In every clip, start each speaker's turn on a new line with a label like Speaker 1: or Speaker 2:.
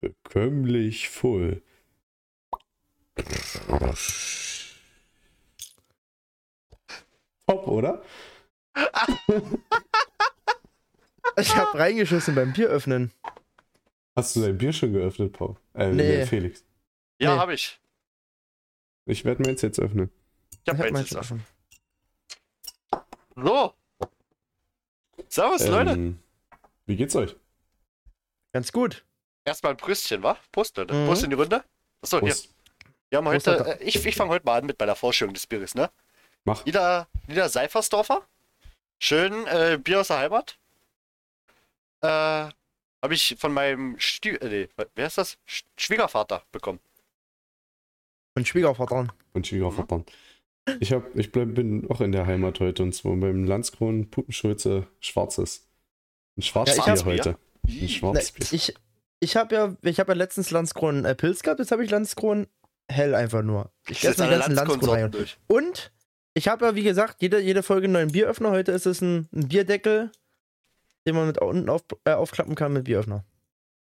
Speaker 1: Bekömmlich voll. Top, oder?
Speaker 2: Ich hab reingeschossen beim Bier öffnen.
Speaker 1: Hast du dein Bier schon geöffnet, Paul? Äh,
Speaker 2: Nee.
Speaker 1: Felix.
Speaker 3: Ja,
Speaker 2: Nee.
Speaker 3: habe ich.
Speaker 1: Ich werde meins jetzt öffnen.
Speaker 3: Ich hab
Speaker 2: Ich hab
Speaker 3: eins
Speaker 2: meins
Speaker 3: jetzt
Speaker 2: offen.
Speaker 3: So. Servus, Leute.
Speaker 1: Ähm, wie geht's euch?
Speaker 2: Ganz gut.
Speaker 3: Erstmal ein Brüstchen, wa? Prost, Leute.
Speaker 2: Mhm.
Speaker 3: Prost in die Runde. Achso, hier.
Speaker 1: Prost.
Speaker 3: Wir haben
Speaker 2: Prost,
Speaker 3: heute, äh, ich, ich fange heute mal an mit meiner Vorstellung des Bieres, ne?
Speaker 1: Mach.
Speaker 3: Nieder, Nieder Seifersdorfer. Schön äh, Bier aus der Heimat. Äh, habe ich von meinem Stü äh, nee, wer ist das? Sch Schwiegervater bekommen.
Speaker 2: Und Schwiegervater.
Speaker 1: Und Schwiegervater. Ich, hab, ich bleib, bin auch in der Heimat heute und zwar beim Landskron Putenschulze Schwarzes. Ein Schwarzbier
Speaker 2: hab-
Speaker 1: heute. Ein Schwarzbier.
Speaker 2: ich ich habe ja, ich hab ja letztens Landskron äh, Pilz gehabt, jetzt habe ich Landskron hell einfach nur.
Speaker 3: Ich setze
Speaker 2: die ganzen Landskron rein.
Speaker 3: durch.
Speaker 2: Und ich habe ja, wie gesagt, jede, jede Folge einen neuen Bieröffner. Heute ist es ein, ein Bierdeckel, den man mit unten auf, äh, aufklappen kann mit Bieröffner.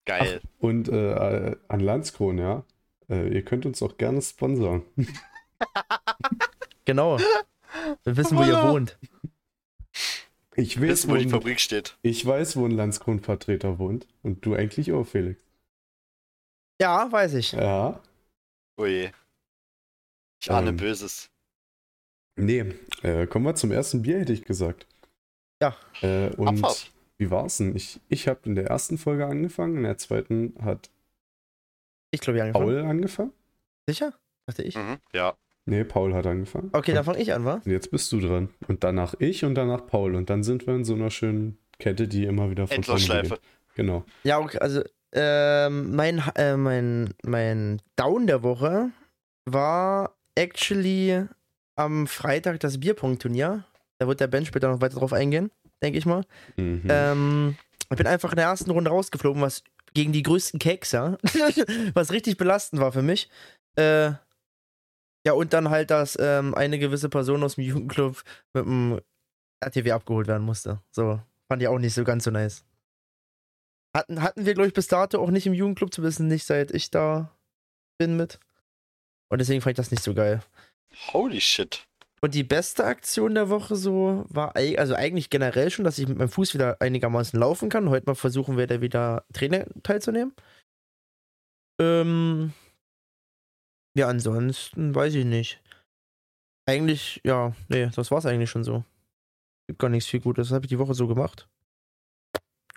Speaker 3: Geil.
Speaker 1: Und äh, an Landskron, ja. Äh, ihr könnt uns auch gerne sponsern.
Speaker 2: Genau. Wir wissen, wo ihr wohnt.
Speaker 1: Ich
Speaker 3: Wissen,
Speaker 1: weiß,
Speaker 3: wo
Speaker 1: wo
Speaker 3: die Fabrik steht.
Speaker 1: ich weiß, wo ein Landskron-Vertreter wohnt. Und du eigentlich auch, Felix.
Speaker 2: Ja, weiß ich.
Speaker 1: Ja.
Speaker 3: Oh je. Ich ahne
Speaker 1: Ähm.
Speaker 3: Böses.
Speaker 1: Nee, äh, kommen wir zum ersten Bier, hätte ich gesagt.
Speaker 2: Ja.
Speaker 1: Äh, und
Speaker 3: Abfahrt.
Speaker 1: wie war's denn? Ich, ich habe in der ersten Folge angefangen, in der zweiten hat
Speaker 2: Ich glaube, ich angefangen.
Speaker 1: Paul angefangen.
Speaker 2: Sicher? Dachte ich.
Speaker 3: Mhm, ja.
Speaker 1: Nee, Paul hat angefangen.
Speaker 2: Okay,
Speaker 1: und,
Speaker 2: dann fange ich an, wa?
Speaker 1: und jetzt bist du dran. Und danach ich und danach Paul. Und dann sind wir in so einer schönen Kette, die immer wieder von
Speaker 3: Endlosschleife.
Speaker 1: Genau.
Speaker 2: Ja, okay, also ähm, mein, äh, mein, mein Down der Woche war actually am Freitag das Bierpunkt-Turnier. Da wird der Ben später noch weiter drauf eingehen, denke ich mal.
Speaker 1: Mhm.
Speaker 2: Ähm, ich bin einfach in der ersten Runde rausgeflogen, was gegen die größten Keks, ja. was richtig belastend war für mich. Äh, ja, und dann halt, dass ähm, eine gewisse Person aus dem Jugendclub mit dem RTW abgeholt werden musste. So, fand ich auch nicht so ganz so nice. Hatten, hatten wir, glaube ich, bis dato auch nicht im Jugendclub, zumindest nicht seit ich da bin mit. Und deswegen fand ich das nicht so geil.
Speaker 3: Holy shit.
Speaker 2: Und die beste Aktion der Woche so war, also eigentlich generell schon, dass ich mit meinem Fuß wieder einigermaßen laufen kann. Heute mal versuchen wir da wieder Trainer teilzunehmen. Ähm, ja, ansonsten weiß ich nicht. Eigentlich, ja, nee, das war's eigentlich schon so. Gibt gar nichts viel Gutes. Das habe ich die Woche so gemacht.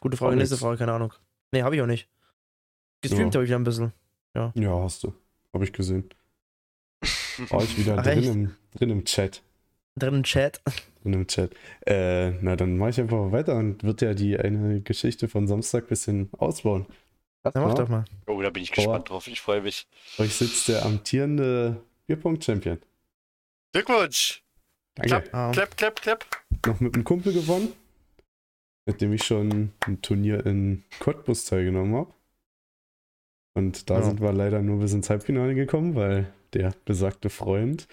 Speaker 2: Gute Frage, nächste. Frage, keine Ahnung. Nee, habe ich auch nicht. Gestreamt
Speaker 1: Ja.
Speaker 2: habe ich wieder ein bisschen.
Speaker 1: Ja, hast du. Habe ich gesehen. War ich wieder
Speaker 2: Ach,
Speaker 1: drin
Speaker 2: echt?
Speaker 1: im, drin im Chat.
Speaker 2: Drin im Chat.
Speaker 1: Drin im Chat. Äh, na, dann mache ich einfach weiter und wird ja die eine Geschichte von Samstag ein bisschen ausbauen.
Speaker 2: Dann mach
Speaker 1: Ja.
Speaker 2: doch mal.
Speaker 3: Oh, da bin ich gespannt drauf. Ich freue mich.
Speaker 1: Euch sitzt der amtierende Bierpunkt-Champion.
Speaker 3: Glückwunsch.
Speaker 1: Danke.
Speaker 3: Klapp,
Speaker 2: Ah.
Speaker 3: klapp, klapp, klapp.
Speaker 1: Noch mit einem Kumpel gewonnen, mit dem ich schon ein Turnier in Cottbus teilgenommen habe. Und da
Speaker 2: Ja.
Speaker 1: sind wir leider nur bis ins Halbfinale gekommen, weil der besagte Freund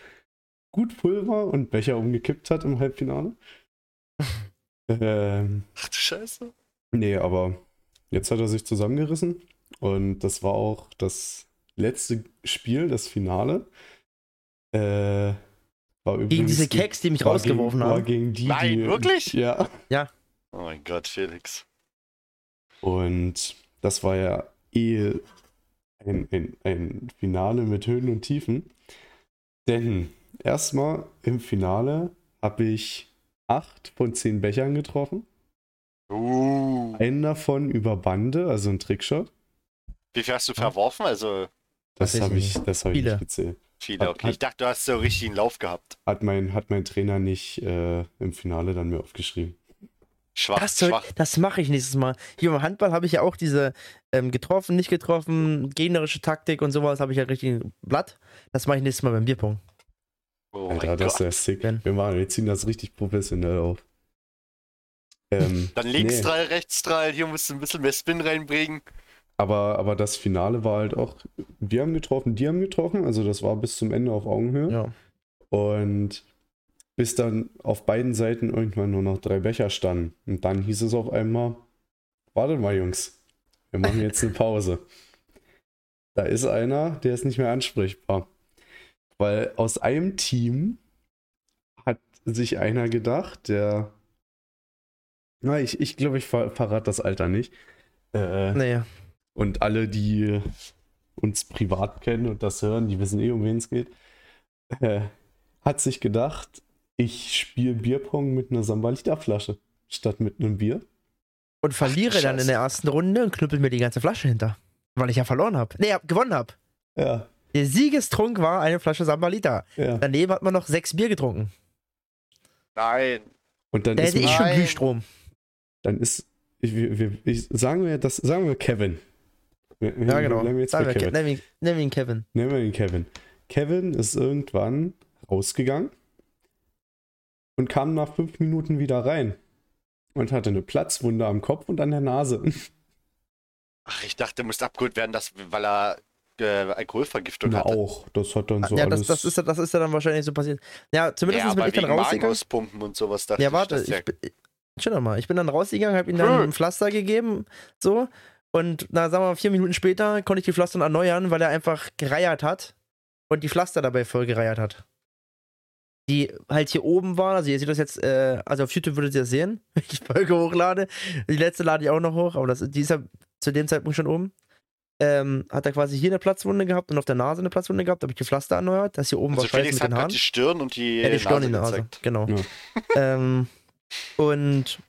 Speaker 1: gut Pulver und Becher umgekippt hat im Halbfinale. ähm,
Speaker 3: Ach du Scheiße.
Speaker 1: Nee, aber jetzt hat er sich zusammengerissen und das war auch das letzte Spiel, das Finale. Äh, war
Speaker 2: Gegen diese
Speaker 1: die-
Speaker 2: Keks, die mich
Speaker 1: war
Speaker 2: rausgeworfen
Speaker 1: gegen, War
Speaker 2: haben.
Speaker 1: gegen die,
Speaker 3: Nein,
Speaker 1: die,
Speaker 3: wirklich?
Speaker 1: Ja.
Speaker 3: Oh mein Gott, Felix.
Speaker 1: Und das war ja eh ein, ein, ein Finale mit Höhen und Tiefen. Denn erstmal im Finale habe ich acht von zehn Bechern getroffen.
Speaker 3: Uh.
Speaker 1: Einen davon über Bande, also ein Trickshot.
Speaker 3: Wie viel hast du verworfen? Also
Speaker 1: Das habe ich,
Speaker 2: nicht.
Speaker 1: das hab ich nicht gezählt.
Speaker 3: viele,
Speaker 1: Hat-
Speaker 3: okay. Ich dachte, du hast so richtig einen Lauf gehabt.
Speaker 1: Hat mein, hat mein Trainer nicht äh, im Finale dann mir aufgeschrieben.
Speaker 3: Schwach,
Speaker 2: Das,
Speaker 3: schwach.
Speaker 2: das mache ich nächstes Mal. Hier beim Handball habe ich ja auch diese ähm, getroffen, nicht getroffen, gegnerische Taktik und sowas, habe ich ja richtig ein Blatt. Das mache ich nächstes Mal beim Bierpong.
Speaker 3: Oh
Speaker 1: Alter,
Speaker 3: mein
Speaker 1: das ist ja sick.
Speaker 2: Ben.
Speaker 1: Wir, machen, wir ziehen das richtig professionell auf. Ähm,
Speaker 3: Dann links
Speaker 1: nee,
Speaker 3: drei, rechts drei. Hier musst du ein bisschen mehr Spin reinbringen.
Speaker 1: aber, aber das Finale war halt auch, wir haben getroffen, die haben getroffen, also das war bis zum Ende auf Augenhöhe.
Speaker 2: Ja.
Speaker 1: Und bis dann auf beiden Seiten irgendwann nur noch drei Becher standen. Und dann hieß es auf einmal, warte mal Jungs, wir machen jetzt eine Pause. Da ist einer, der ist nicht mehr ansprechbar. Weil aus einem Team hat sich einer gedacht, der. Na, ich, ich glaube, ich ver verrate das Alter nicht. Äh,
Speaker 2: Naja.
Speaker 1: und alle, die uns privat kennen und das hören, die wissen eh, um wen es geht, äh, hat sich gedacht, ich spiele Bierpong mit einer Sambalita-Flasche statt mit einem Bier.
Speaker 2: Und verliere dann in der ersten Runde und knüppel mir die ganze Flasche hinter. Weil ich ja verloren habe. Nee, hab, gewonnen habe.
Speaker 1: Ja,
Speaker 2: Der Siegestrunk war eine Flasche Sambalita.
Speaker 1: ja.
Speaker 2: Daneben hat man noch sechs Bier getrunken.
Speaker 3: Nein.
Speaker 1: Und dann
Speaker 2: Da
Speaker 1: ist,
Speaker 2: hätte ich schon
Speaker 3: Nein.
Speaker 2: Glühstrom.
Speaker 1: Dann ist ich, wir, wir, ich, sagen wir das, sagen wir Kevin. Wir, wir
Speaker 2: Ja, genau.
Speaker 1: bleiben jetzt
Speaker 2: Sagen wir,
Speaker 1: Kevin.
Speaker 2: nenn, ihn, nenn ihn Kevin.
Speaker 1: Nehmen wir ihn Kevin. Kevin ist irgendwann rausgegangen und kam nach fünf Minuten wieder rein und hatte eine Platzwunde am Kopf und an der Nase.
Speaker 3: Ach, ich dachte, er muss abgeholt werden, dass, weil er äh, Alkoholvergiftung
Speaker 1: Na
Speaker 3: hatte.
Speaker 1: auch, das hat dann so
Speaker 2: ja,
Speaker 1: alles.
Speaker 2: das, das, ist, ja- das ist ja dann wahrscheinlich so passiert. Ja, zumindest
Speaker 3: ja,
Speaker 2: bin
Speaker 3: aber
Speaker 2: ich dann rausgegangen.
Speaker 3: Magenauspumpen und sowas dachte
Speaker 2: Ja,
Speaker 3: ich.
Speaker 2: warte,
Speaker 3: der-
Speaker 2: ich bin, chill doch mal. Ich bin dann rausgegangen, hab ihm dann ein Pflaster gegeben, so. Und na, sagen wir mal, vier Minuten später konnte ich die Pflaster erneuern, weil er einfach gereiert hat und die Pflaster dabei voll gereiert hat. Die halt hier oben waren, also ihr seht das jetzt, äh, also auf YouTube würdet ihr das sehen, wenn ich die Folge hochlade. Die letzte lade ich auch noch hoch, aber das, die ist ja zu dem Zeitpunkt schon oben. Ähm, hat er quasi hier eine Platzwunde gehabt und auf der Nase eine Platzwunde gehabt, habe ich die Pflaster erneuert. Das hier oben
Speaker 3: also
Speaker 2: war scheiße
Speaker 3: Felix
Speaker 2: mit
Speaker 3: hat
Speaker 2: den Haaren.
Speaker 3: die Stirn und die,
Speaker 2: Ja, die Stirn
Speaker 3: Nase
Speaker 2: in der Nase,
Speaker 3: gezeigt.
Speaker 2: genau.
Speaker 1: Ja.
Speaker 2: ähm, und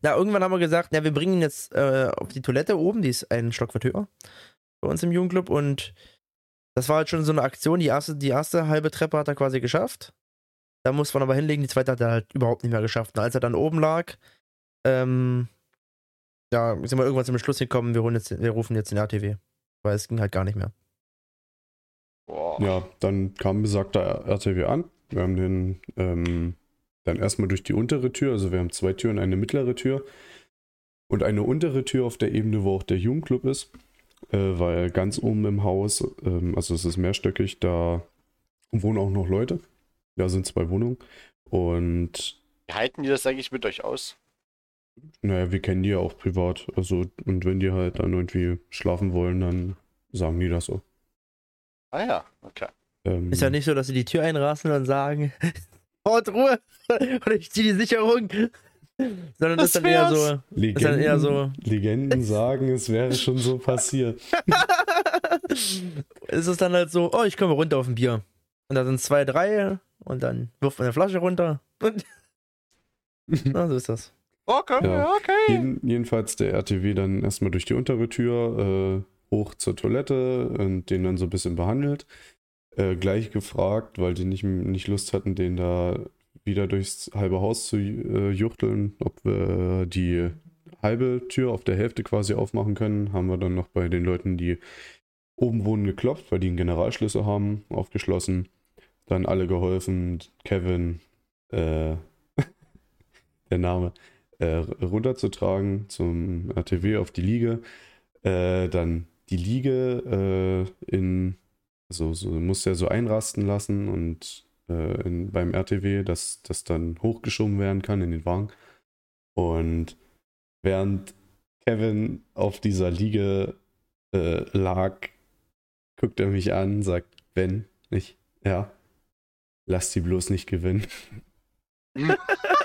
Speaker 2: na, irgendwann haben wir gesagt, ja, wir bringen ihn jetzt äh, auf die Toilette oben, die ist einen Stockwerk höher bei uns im Jugendclub und das war halt schon so eine Aktion. Die erste, die erste halbe Treppe hat er quasi geschafft. Da muss man aber hinlegen, die zweite hat er halt überhaupt nicht mehr geschafft. Und als er dann oben lag, ähm, ja, sind wir irgendwann zum Schluss gekommen, wir, holen jetzt, wir rufen jetzt den RTW. Weil es ging halt gar nicht mehr.
Speaker 1: Ja, dann kam besagter RTW an. Wir haben den ähm, dann erstmal durch die untere Tür, also wir haben zwei Türen, eine mittlere Tür und eine untere Tür auf der Ebene, wo auch der Jugendclub ist, äh, weil ganz oben im Haus, ähm, also es ist mehrstöckig, da wohnen auch noch Leute. Da sind zwei Wohnungen und
Speaker 3: Wie halten die das eigentlich mit euch aus?
Speaker 1: naja, wir kennen die ja auch privat. Also und wenn die halt dann irgendwie schlafen wollen, dann sagen die das so.
Speaker 3: Ah ja, okay.
Speaker 1: Ähm,
Speaker 2: Ist ja nicht so, dass sie die Tür einrasten und sagen, Haut Ruhe oder ich zieh die Sicherung. Sondern das ist
Speaker 3: Das
Speaker 2: dann so.
Speaker 1: Legenden,
Speaker 2: dann eher so-
Speaker 1: Legenden sagen, es wäre schon so passiert.
Speaker 2: es ist dann halt so, oh, ich komme runter auf ein Bier. Und da sind zwei, drei und dann wirft man eine Flasche runter. Und na, so ist das.
Speaker 3: Okay,
Speaker 1: Ja.
Speaker 3: okay.
Speaker 1: Jeden, jedenfalls der RTW dann erstmal durch die untere Tür äh, hoch zur Toilette und den dann so ein bisschen behandelt. Äh, gleich gefragt, weil die nicht, nicht Lust hatten, den da wieder durchs halbe Haus zu äh, juchteln, ob wir die halbe Tür auf der Hälfte quasi aufmachen können. Haben wir dann noch bei den Leuten, die oben wohnen, geklopft, weil die einen Generalschlüssel haben, aufgeschlossen. Dann alle geholfen, Kevin, äh, der Name, äh, runterzutragen zum RTW auf die Liege. Äh, dann die Liege äh, in, also so muss er so einrasten lassen und äh, in, beim RTW, dass das dann hochgeschoben werden kann in den Wagen. Und während Kevin auf dieser Liege äh, lag, guckt er mich an, sagt, Ben, nicht, ja, lass die bloß nicht gewinnen.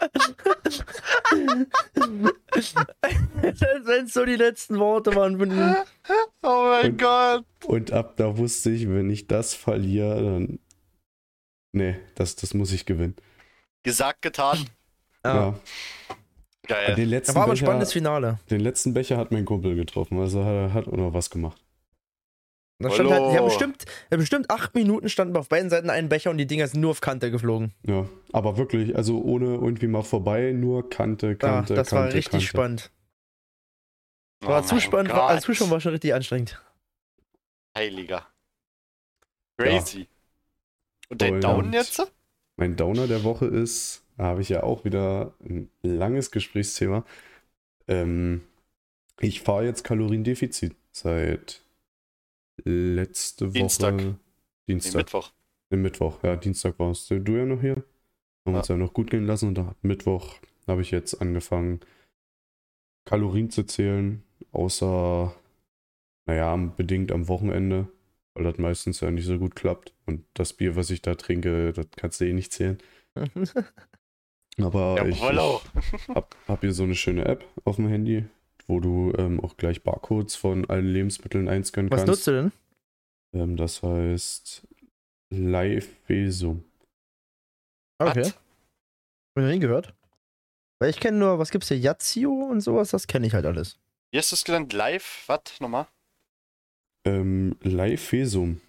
Speaker 2: Wenn es so die letzten Worte waren von ihm.
Speaker 3: Oh mein
Speaker 1: Und-
Speaker 3: Gott.
Speaker 1: Und ab da wusste ich, wenn ich das verliere, dann. Nee, das, das muss ich gewinnen.
Speaker 3: Gesagt, getan.
Speaker 2: Ja.
Speaker 1: Ja.
Speaker 3: Geil.
Speaker 1: Den,
Speaker 2: Da
Speaker 1: letzten
Speaker 2: war aber ein
Speaker 1: Becher,
Speaker 2: spannendes Finale.
Speaker 1: den letzten Becher hat mein Kumpel getroffen, also er hat auch noch was gemacht.
Speaker 2: Da stand halt, ja,
Speaker 3: Hallo.
Speaker 2: bestimmt, ja, bestimmt acht Minuten standen auf beiden Seiten ein Becher und die Dinger sind nur auf Kante geflogen.
Speaker 1: Ja, aber wirklich, also ohne irgendwie mal vorbei, nur Kante,
Speaker 2: Ja,
Speaker 1: Kante,
Speaker 2: Ah, das
Speaker 1: Kante,
Speaker 2: war richtig
Speaker 1: Kante.
Speaker 2: spannend.
Speaker 3: Oh
Speaker 2: War
Speaker 3: mein
Speaker 2: zuspannend, war, als. Zuschauer war schon richtig anstrengend.
Speaker 3: Heiliger. Crazy. Und dein
Speaker 1: Und-
Speaker 3: Down jetzt?
Speaker 1: Mein Downer der Woche ist, da habe ich ja auch wieder ein langes Gesprächsthema. Ähm, ich fahre jetzt Kaloriendefizit seit letzte
Speaker 3: Dienstag.
Speaker 1: Woche.
Speaker 3: Nee,
Speaker 1: Dienstag.
Speaker 3: Mittwoch.
Speaker 1: Den Mittwoch, ja, Dienstag warst du ja noch hier. Haben
Speaker 3: Ja.
Speaker 1: uns ja noch gut gehen lassen und am Mittwoch habe ich jetzt angefangen, Kalorien zu zählen, außer, naja, bedingt am Wochenende, weil das meistens ja nicht so gut klappt. Und das Bier, was ich da trinke, das kannst du eh nicht zählen. Aber ich,
Speaker 3: Jawollo.
Speaker 1: ich hab, hab hier so eine schöne App auf dem Handy, wo du ähm, auch gleich Barcodes von allen Lebensmitteln einscannen
Speaker 2: Was
Speaker 1: kannst.
Speaker 2: nutzt du denn?
Speaker 1: Ähm, das heißt Live-Fesum.
Speaker 2: Okay.
Speaker 3: Was?
Speaker 2: Hab ich noch nie gehört. Weil ich kenne nur, was gibt's hier? Yazio und sowas, das kenne ich halt alles.
Speaker 3: Wie hast du es genannt? Live? Was? Nochmal?
Speaker 1: Ähm, Live-Fesum.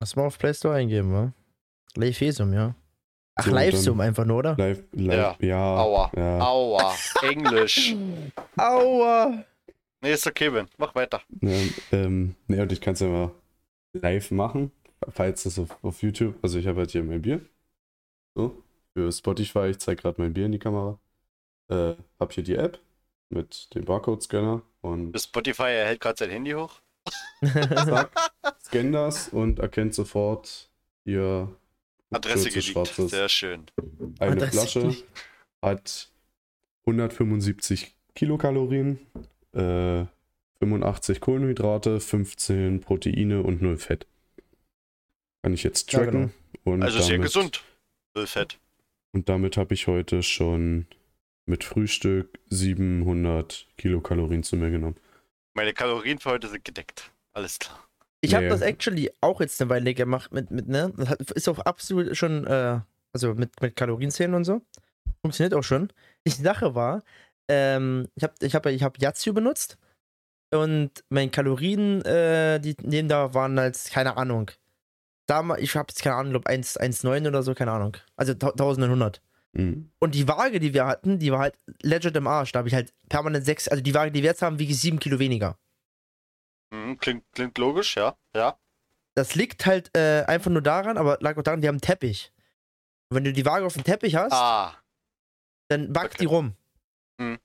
Speaker 2: Lass mal auf Play Store eingeben, wa? Leifesum, ja. Ach,
Speaker 1: So,
Speaker 2: Livesum
Speaker 1: dann-
Speaker 2: einfach nur, oder?
Speaker 1: Live, live, ja.
Speaker 3: Aua.
Speaker 1: ja.
Speaker 3: Aua. Englisch.
Speaker 2: Aua!
Speaker 3: Nee, ist okay, Ben. Mach weiter.
Speaker 1: Ne, ähm, ne, und ich kann es ja mal live machen, falls das auf, auf YouTube, also ich habe halt hier mein Bier. So, für Spotify, ich zeige gerade mein Bier in die Kamera. Äh, hab hier die App mit dem Barcode-Scanner und
Speaker 3: Bis Spotify er hält gerade sein Handy hoch.
Speaker 1: zack, scan das und erkennt sofort hier
Speaker 3: Adresse geleakt.
Speaker 1: schwarzes.
Speaker 3: Sehr schön.
Speaker 1: Eine
Speaker 2: Adresse
Speaker 1: Flasche hat 175 Kilokalorien, äh, 85 Kohlenhydrate, 15 Proteine und 0 Fett. Kann ich jetzt
Speaker 2: Ja,
Speaker 1: tracken. und
Speaker 3: Also sehr
Speaker 1: damit,
Speaker 3: gesund. Null Fett.
Speaker 1: Und damit habe ich heute schon mit Frühstück 700 Kilokalorien zu mir genommen.
Speaker 3: Meine Kalorien für heute sind gedeckt. Alles klar.
Speaker 2: Ich habe
Speaker 1: Nee.
Speaker 2: das actually auch jetzt eine Weile gemacht mit, mit ne? Ist auch absolut schon, äh, also mit, mit Kalorienzählen und so. Funktioniert auch schon. Die Sache war, ähm, ich habe ich hab, ich hab Yazio benutzt und meine Kalorien, äh, die neben da waren als, keine Ahnung. Damals, ich habe jetzt keine Ahnung, glaube 1,9 oder so, keine Ahnung. Also 1900.
Speaker 1: Mhm.
Speaker 2: Und die Waage, die wir hatten, die war halt legit im Arsch. Da habe ich halt permanent sechs, also die Waage, die wir jetzt haben, wiege sieben Kilo weniger.
Speaker 3: Mhm, klingt, klingt logisch, ja. Ja.
Speaker 2: Das liegt halt äh, einfach nur daran, aber lag auch daran, die haben einen Teppich. Und wenn du die Waage auf dem Teppich hast,
Speaker 3: Ah.
Speaker 2: dann backt
Speaker 3: okay.
Speaker 2: die rum.
Speaker 3: Hm.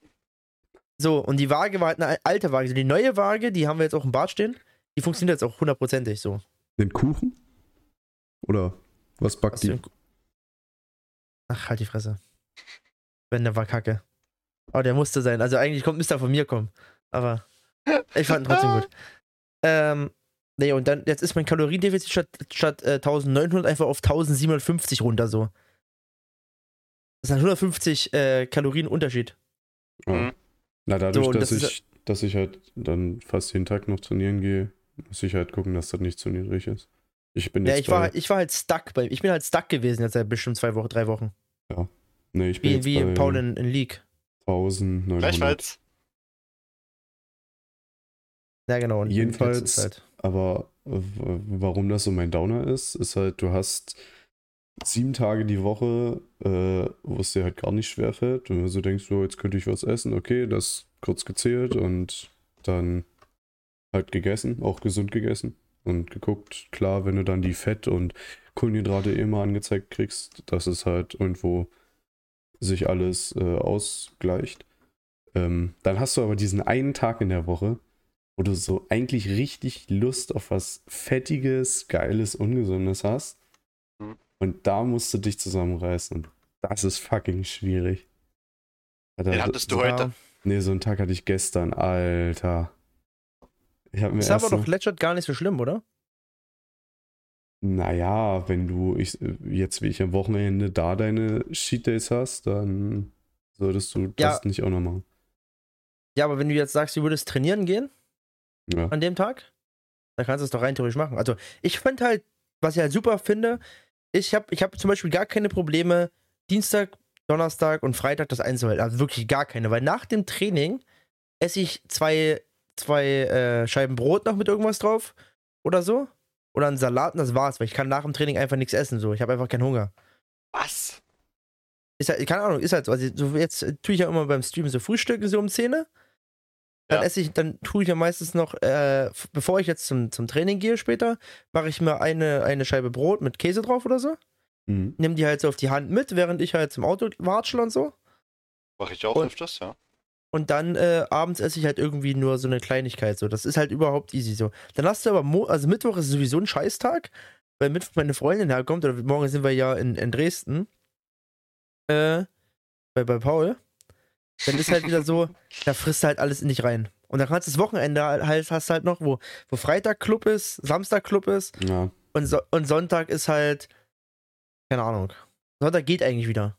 Speaker 2: So, und die Waage war halt eine alte Waage. So, die neue Waage, die haben wir jetzt auch im Bad stehen, die funktioniert jetzt auch hundertprozentig so.
Speaker 1: Den Kuchen? Oder was backt
Speaker 2: Was
Speaker 1: die?
Speaker 2: Ach, halt die Fresse. Wenn der war kacke. Aber der musste sein. Also eigentlich kommt, müsste er von mir kommen. Aber ich fand ihn trotzdem gut. Ähm, nee, und dann, jetzt ist mein Kaloriendefizit statt, statt äh, 1900 einfach auf 1750 runter so. Das sind 150 äh, Kalorien Unterschied.
Speaker 1: Ja.
Speaker 3: Mhm.
Speaker 1: Na, dadurch,
Speaker 2: So,
Speaker 1: dass,
Speaker 2: das ist
Speaker 1: ich, dass ich halt dann fast jeden Tag noch trainieren gehe, muss ich halt gucken, dass das nicht zu niedrig ist. Ich bin
Speaker 2: Ja,
Speaker 1: jetzt
Speaker 2: ich war,
Speaker 1: bei,
Speaker 2: halt- ich war halt stuck bei, ich bin halt stuck gewesen jetzt seit bestimmt zwei Wochen, drei Wochen.
Speaker 1: nee, ich bin
Speaker 2: Wie,
Speaker 1: jetzt
Speaker 2: wie
Speaker 1: bei
Speaker 2: Paul in, in League.
Speaker 1: 1900.
Speaker 3: Gleichfalls.
Speaker 2: Ja, genau. Und
Speaker 1: Jedenfalls-
Speaker 2: halt,
Speaker 1: Aber warum das so mein Downer ist, ist halt, du hast sieben Tage die Woche, äh, wo es dir halt gar nicht schwerfällt. Und du so denkst, so, jetzt könnte ich was essen, okay, das kurz gezählt und dann halt gegessen, auch gesund gegessen und geguckt. Klar, wenn du dann die Fett- und Kohlenhydrate eh mal angezeigt kriegst, dass es halt irgendwo sich alles äh, ausgleicht. Ähm, dann hast du aber diesen einen Tag in der Woche, wo du so eigentlich richtig Lust auf was Fettiges, Geiles, Ungesundes hast.
Speaker 3: Mhm.
Speaker 1: Und da musst du dich zusammenreißen. Und das ist fucking schwierig. Alter,
Speaker 3: Den hattest du heute.
Speaker 1: Nee, so einen Tag hatte ich gestern, Alter. Ich hab mir
Speaker 2: Ist aber doch legit gar nicht so schlimm, oder?
Speaker 1: naja, wenn du ich, jetzt wie ich am Wochenende da deine Cheat Days hast, dann solltest du
Speaker 2: Ja.
Speaker 1: das nicht auch noch machen.
Speaker 2: Ja, aber wenn du jetzt sagst, du würdest trainieren gehen
Speaker 1: Ja.
Speaker 2: an dem Tag, dann kannst du es doch rein theoretisch machen. Also ich finde halt, was ich halt super finde, ich habe ich hab zum Beispiel gar keine Probleme, Dienstag, Donnerstag und Freitag das einzuhalten. Also wirklich gar keine, weil nach dem Training esse ich zwei, zwei äh, Scheiben Brot noch mit irgendwas drauf oder so. Oder einen Salat und das war's, weil ich kann nach dem Training einfach nichts essen. So. Ich habe einfach keinen Hunger.
Speaker 3: Was?
Speaker 2: Ist halt, keine Ahnung, ist halt so. Also so jetzt äh, tue ich ja immer beim Stream so Frühstücken so um 10. Dann esse ich, dann tue ich ja meistens noch, äh, bevor ich jetzt zum, zum Training gehe später, mache ich mir eine, eine Scheibe Brot mit Käse drauf oder so.
Speaker 1: Mhm.
Speaker 2: Nimm die halt so auf die Hand mit, während ich halt zum Auto watschel und so.
Speaker 3: Mache ich auch
Speaker 2: Und-
Speaker 3: öfters, ja.
Speaker 2: Und dann äh, abends esse ich halt irgendwie nur so eine Kleinigkeit. So, das ist halt überhaupt easy so. Dann hast du aber, Mo also Mittwoch ist sowieso ein Scheißtag, weil Mittwoch meine Freundin herkommt, oder morgen sind wir ja in, in Dresden. Äh, bei, bei Paul. Dann ist halt wieder so, da frisst du halt alles in dich rein. Und dann kannst du das Wochenende halt, hast du halt noch, wo, wo Freitag Club ist, Samstag Club ist
Speaker 1: Ja.
Speaker 2: und, so und Sonntag ist halt, keine Ahnung. Sonntag geht eigentlich wieder.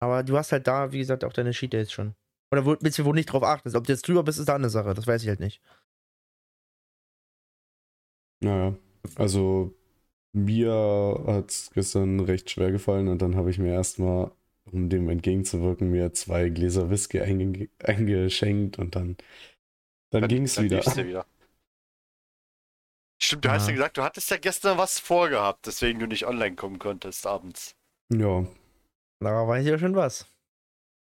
Speaker 2: Aber du hast halt da, wie gesagt, auch deine Sheet Days schon. Oder wo, willst du wohl nicht drauf achtest. Ob du jetzt drüber bist, ist da eine Sache. Das weiß ich halt nicht.
Speaker 1: Naja. Also, mir hat es gestern recht schwer gefallen und dann habe ich mir erstmal, um dem entgegenzuwirken, mir zwei Gläser Whisky einge eingeschenkt und dann, dann, ging es
Speaker 3: dann
Speaker 1: wieder.
Speaker 3: wieder. Stimmt, du hast
Speaker 2: Ja.
Speaker 3: ja gesagt, du hattest ja gestern was vorgehabt, deswegen du nicht online kommen konntest abends.
Speaker 1: Ja,
Speaker 2: Da weiß ich ja schon was.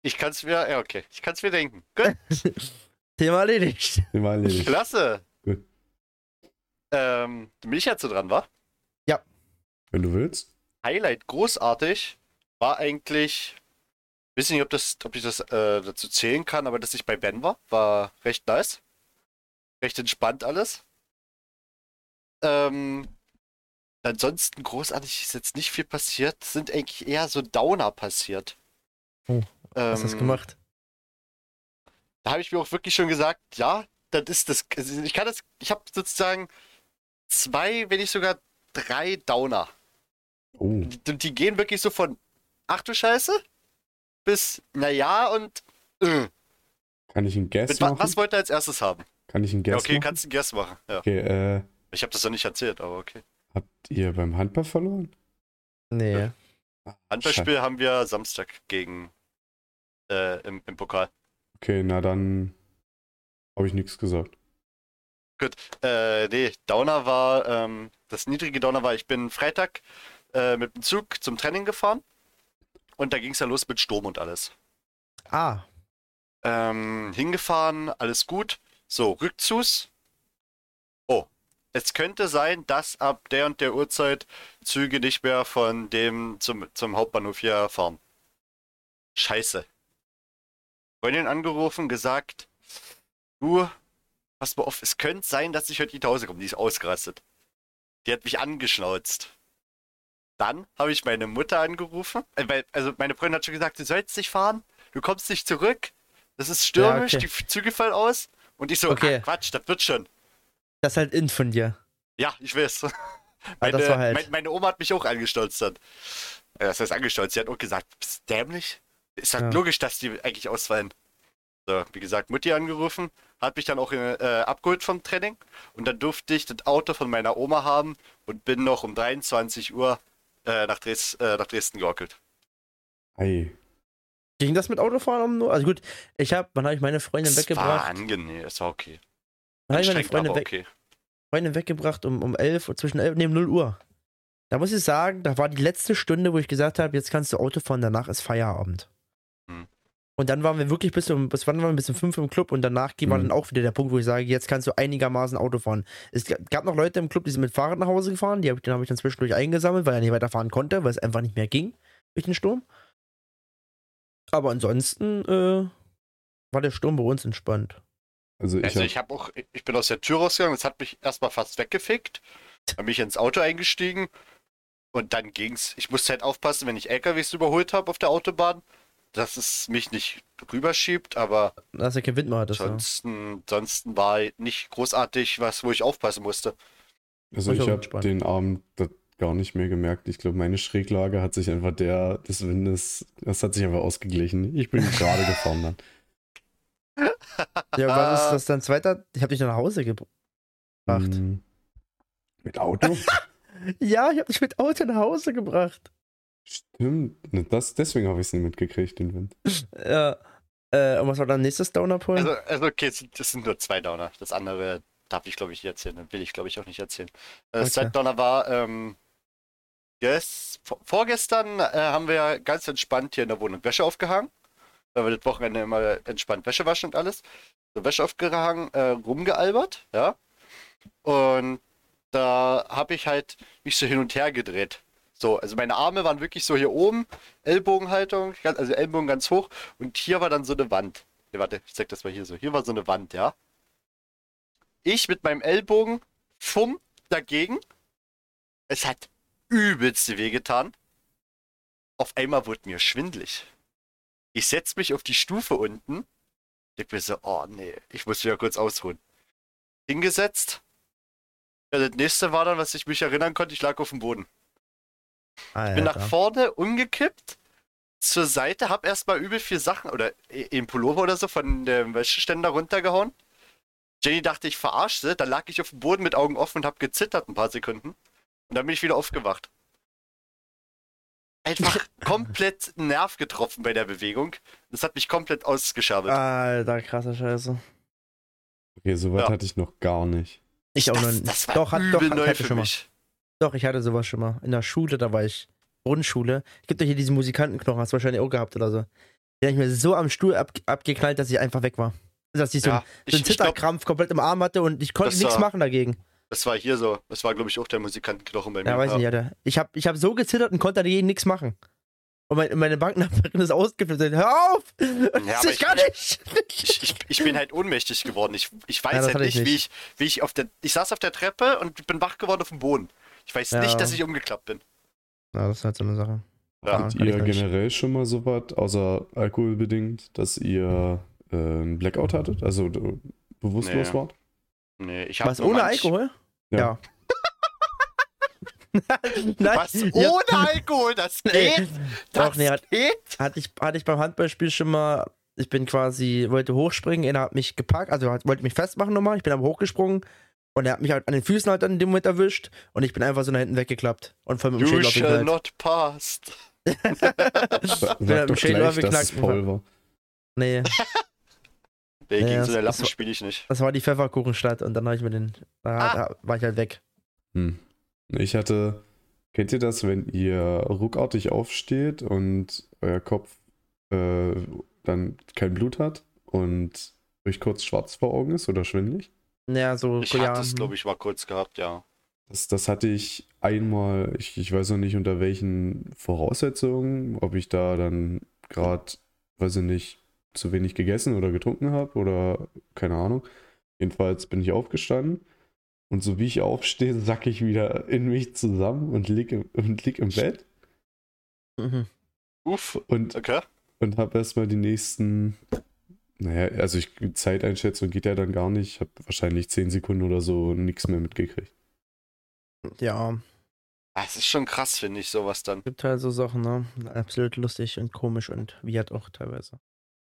Speaker 3: Ich kann's mir, ja okay, ich kann's mir denken. Gut,
Speaker 2: Thema erledigt.
Speaker 1: war erledigt.
Speaker 3: klasse.
Speaker 1: Gut.
Speaker 3: Ähm, bin ich jetzt so dran, war?
Speaker 1: Wenn du willst.
Speaker 3: Highlight großartig war eigentlich, weiß nicht, ob, das, ob ich das äh, dazu zählen kann, aber dass ich bei Ben war, war recht nice. Recht entspannt alles. Ähm, ansonsten großartig ist jetzt nicht viel passiert, sind eigentlich eher so Downer passiert.
Speaker 2: Oh, Was hast du
Speaker 3: Ähm,
Speaker 2: gemacht?
Speaker 3: Da habe ich mir auch wirklich schon gesagt, ja, das ist das. Also ich kann das, ich habe sozusagen zwei, wenn nicht sogar drei Downer.
Speaker 1: Oh,
Speaker 3: Und die gehen wirklich so von, ach du Scheiße, bis, naja, und, äh.
Speaker 1: kann ich einen Guess
Speaker 3: Mit
Speaker 1: machen?
Speaker 3: was wollt ihr als erstes haben?
Speaker 1: Kann ich einen
Speaker 3: Ja,
Speaker 1: Guess
Speaker 3: okay,
Speaker 1: machen?
Speaker 3: kannst du einen Guess machen. Ja.
Speaker 1: Okay, äh,
Speaker 3: Ich habe das noch nicht erzählt, aber okay.
Speaker 1: habt ihr beim Handball verloren?
Speaker 2: Nee.
Speaker 3: Handballspiel haben wir Samstag gegen, äh, im, im Pokal.
Speaker 1: Okay, na dann habe ich nichts gesagt.
Speaker 3: Äh, nee, Downer war, ähm, das niedrige Downer war, ich bin Freitag äh, mit dem Zug zum Training gefahren und da ging es ja los mit Sturm und alles.
Speaker 2: Ah.
Speaker 3: Ähm, hingefahren, alles gut. So, Rückzugs. Oh, es könnte sein, dass ab der und der Uhrzeit Züge nicht mehr von dem zum, zum Hauptbahnhof hier fahren. Scheiße. Freundin angerufen, gesagt, du, pass mal auf, es könnte sein, dass ich heute nicht nach Hause komme. Die ist ausgerastet. Die hat mich angeschnauzt. Dann habe ich meine Mutter angerufen, äh, also meine Freundin hat schon gesagt, du sollst nicht fahren, du kommst nicht zurück, das ist stürmisch,
Speaker 2: Ja, okay.
Speaker 3: die Züge fallen aus. Und ich so,
Speaker 2: Okay.
Speaker 3: ah, Quatsch, das wird schon.
Speaker 2: Das ist halt in von dir.
Speaker 3: Ja, ich weiß.
Speaker 2: Ah,
Speaker 3: Meine,
Speaker 2: war halt.
Speaker 3: mein, meine Oma hat mich auch angestolzt dann. Äh, Das heißt angestolzt, sie hat auch gesagt, bist dämlich? Ist halt
Speaker 2: Ja.
Speaker 3: logisch, dass die eigentlich ausfallen. So, wie gesagt, Mutti angerufen, hat mich dann auch äh, abgeholt vom Training und dann durfte ich das Auto von meiner Oma haben und bin noch um 23 Uhr äh, nach, Dres äh, nach Dresden geockelt.
Speaker 1: Ei.
Speaker 2: Ging das mit Autofahren um nur? Also gut, ich habe, wann habe ich meine Freundin
Speaker 3: Es war
Speaker 2: weggebracht?
Speaker 3: angenehm, es war okay.
Speaker 2: Wann habe ich meine Freundin, weg,
Speaker 3: okay.
Speaker 2: Freundin weggebracht um, um 11, Uhr, zwischen 11 und 0 Uhr. Da muss ich sagen, da war die letzte Stunde, wo ich gesagt habe, jetzt kannst du Auto fahren, danach ist Feierabend.
Speaker 3: Hm.
Speaker 2: Und dann waren wir wirklich bis um, bis wann waren wir bis um 5 im Club und danach war
Speaker 1: Mhm.
Speaker 2: dann auch wieder der Punkt, wo ich sage, jetzt kannst du einigermaßen Auto fahren. Es ga- gab noch Leute im Club, die sind mit Fahrrad nach Hause gefahren, die hab, den habe ich dann zwischendurch eingesammelt, weil er nicht weiterfahren konnte, weil es einfach nicht mehr ging durch den Sturm. Aber ansonsten äh, war der Sturm bei uns entspannt.
Speaker 1: Also ich
Speaker 3: Also
Speaker 1: hab,
Speaker 3: ich habe auch, ich bin aus der Tür rausgegangen, das hat mich erstmal fast weggefickt. Dann bin ich ins Auto eingestiegen und dann ging's. Ich musste halt aufpassen, wenn ich LKWs überholt habe auf der Autobahn, dass es mich nicht rüberschiebt, aber
Speaker 2: Da ist ja kein Wind mehr, das ja.
Speaker 3: ansonsten, ansonsten war nicht großartig was, wo ich aufpassen musste.
Speaker 1: also
Speaker 2: ich
Speaker 1: ich habe den Abend das gar nicht mehr gemerkt. Ich glaube, meine Schräglage hat sich einfach der des Windes, das hat sich einfach ausgeglichen. Ich bin gerade gefahren dann.
Speaker 2: Ja, was ist das dann zweiter? Ich habe dich nach Hause gebracht.
Speaker 1: Hm, mit Auto?
Speaker 2: Ja, ich habe dich mit Auto nach Hause gebracht.
Speaker 1: Stimmt. Das, deswegen habe ich es nicht mitgekriegt, den Wind.
Speaker 2: Ja. Äh, und was war dann nächstes Downer-Point?
Speaker 3: Also, also okay, es sind, das sind nur zwei Downer. Das andere darf ich, glaube ich, nicht erzählen. Das will ich, glaube ich, auch nicht erzählen. Äh, Das
Speaker 2: Okay.
Speaker 3: zweite Downer war, ähm, yes, vor- vorgestern äh, haben wir ja ganz entspannt hier in der Wohnung Wäsche aufgehangen. Weil wir das Wochenende immer entspannt Wäsche waschen und alles. So Wäsche aufgehangen, äh, rumgealbert, ja. Und da habe ich halt mich so hin und her gedreht. So, also meine Arme waren wirklich so hier oben, Ellbogenhaltung, also Ellbogen ganz hoch und hier war dann so eine Wand. Ne, warte, ich zeig das mal hier so. Hier war so eine Wand, ja. Ich mit meinem Ellbogen fumm dagegen. Es hat übelst wehgetan. Auf einmal wurde mir schwindlig. Ich setz mich auf die Stufe unten. Denk mir so, oh nee, ich muss wieder kurz ausruhen. Hingesetzt. Ja, das nächste war dann, was ich mich erinnern konnte, ich lag auf dem Boden. Bin nach vorne umgekippt, zur Seite, hab erstmal übel viel Sachen oder im Pullover oder so von dem Wäscheständer runtergehauen. Jenny dachte, ich verarsche sie, dann lag ich auf dem Boden mit Augen offen und hab gezittert ein paar Sekunden. Und dann bin ich wieder aufgewacht. Einfach komplett Nerv getroffen bei der Bewegung. Das hat mich komplett ausgeschabelt.
Speaker 2: Alter, krasse Scheiße.
Speaker 1: Okay, soweit
Speaker 3: Ja.
Speaker 1: hatte ich noch gar nicht.
Speaker 2: Ich auch noch nicht. doch, hat,
Speaker 3: übel
Speaker 2: doch, ich
Speaker 3: neu
Speaker 2: hatte
Speaker 3: für
Speaker 2: schon mal. Doch, ich hatte sowas schon mal. In der Schule, da war ich. Grundschule. Gibt doch hier diesen Musikantenknochen, hast du wahrscheinlich auch gehabt oder so. Den hab ich mir so am Stuhl ab, abgeknallt, dass ich einfach weg war. Dass ich so,
Speaker 3: Ja,
Speaker 2: einen- so einen Zitterkrampf komplett im Arm hatte und ich konnte
Speaker 3: Das
Speaker 2: nichts
Speaker 3: war-
Speaker 2: machen dagegen.
Speaker 3: das war hier so. Das war, glaube ich, auch der Musikantenknochen bei mir.
Speaker 2: Ja, weiß ich nicht, Alter. Ich hab, ich hab so gezittert und konnte dagegen nichts machen. Und mein, meine Banknachbarin ist ausgeflippt. Hör auf!
Speaker 3: Ja, aber
Speaker 2: ich kann nicht!
Speaker 3: Ich, ich, ich bin halt ohnmächtig geworden. Ich, ich weiß
Speaker 2: Ja, das
Speaker 3: halt
Speaker 2: hatte ich
Speaker 3: nicht, wie
Speaker 2: nicht.
Speaker 3: ich, wie ich auf der. Ich saß auf der Treppe und bin wach geworden auf dem Boden. Ich weiß
Speaker 2: Ja.
Speaker 3: nicht, dass ich umgeklappt bin.
Speaker 2: Ja, das ist halt so eine Sache.
Speaker 3: Ja,
Speaker 1: Habt ihr
Speaker 2: nicht.
Speaker 1: generell schon mal so was, außer alkoholbedingt, dass ihr äh, einen Blackout hattet? Also äh, bewusstlos
Speaker 3: Nee.
Speaker 1: wart?
Speaker 3: Nee, ich habe
Speaker 2: Was, ohne Alkohol?
Speaker 1: Ja.
Speaker 2: Nein,
Speaker 3: Was?
Speaker 2: ja.
Speaker 3: Ohne Alkohol? Das
Speaker 2: Nee.
Speaker 3: geht?
Speaker 2: Doch,
Speaker 3: Das
Speaker 2: nee, hat-
Speaker 3: geht?
Speaker 2: hatte ich, hatte ich beim Handballspiel schon mal, ich bin quasi, wollte hochspringen, er hat mich gepackt, also hat, wollte mich festmachen nochmal, ich bin aber hochgesprungen und er hat mich halt an den Füßen halt dann in dem Moment erwischt und ich bin einfach so nach hinten weggeklappt und voll mit dem
Speaker 3: You
Speaker 2: Schädel
Speaker 3: shall
Speaker 2: aufgeknallt.
Speaker 3: not pass.
Speaker 1: Sag
Speaker 2: mit
Speaker 1: doch
Speaker 2: dem Schädel
Speaker 1: gleich, dass war.
Speaker 2: Nee,
Speaker 3: Nee, gegen
Speaker 2: das-
Speaker 3: so eine Lappen
Speaker 2: war-
Speaker 3: spiele ich nicht.
Speaker 2: das war die Pfefferkuchenstadt und dann habe ich mir den, da,
Speaker 3: Ah.
Speaker 2: da war ich halt weg.
Speaker 1: Hm. Ich hatte, kennt ihr das, wenn ihr ruckartig aufsteht und euer Kopf äh, dann kein Blut hat und euch kurz schwarz vor Augen ist oder schwindelig?
Speaker 2: Ja, so,
Speaker 3: Ich
Speaker 2: ja,
Speaker 3: hatte es, glaube ich, mal kurz gehabt, ja.
Speaker 1: Das, das hatte ich einmal, ich, ich weiß noch nicht unter welchen Voraussetzungen, ob ich da dann gerade, weiß ich nicht, zu wenig gegessen oder getrunken habe oder keine Ahnung. Jedenfalls bin ich aufgestanden und so wie ich aufstehe, sacke ich wieder in mich zusammen und lieg im, und lieg im Bett
Speaker 2: Mhm.
Speaker 3: Uff,
Speaker 1: und,
Speaker 3: okay.
Speaker 1: und habe erstmal die nächsten, naja, also ich, Zeiteinschätzung geht ja dann gar nicht, ich habe wahrscheinlich 10 Sekunden oder so nichts mehr mitgekriegt.
Speaker 2: Ja,
Speaker 3: Es ist schon krass, finde ich, sowas dann.
Speaker 2: gibt halt so Sachen, ne? Absolut lustig und komisch und weird auch teilweise.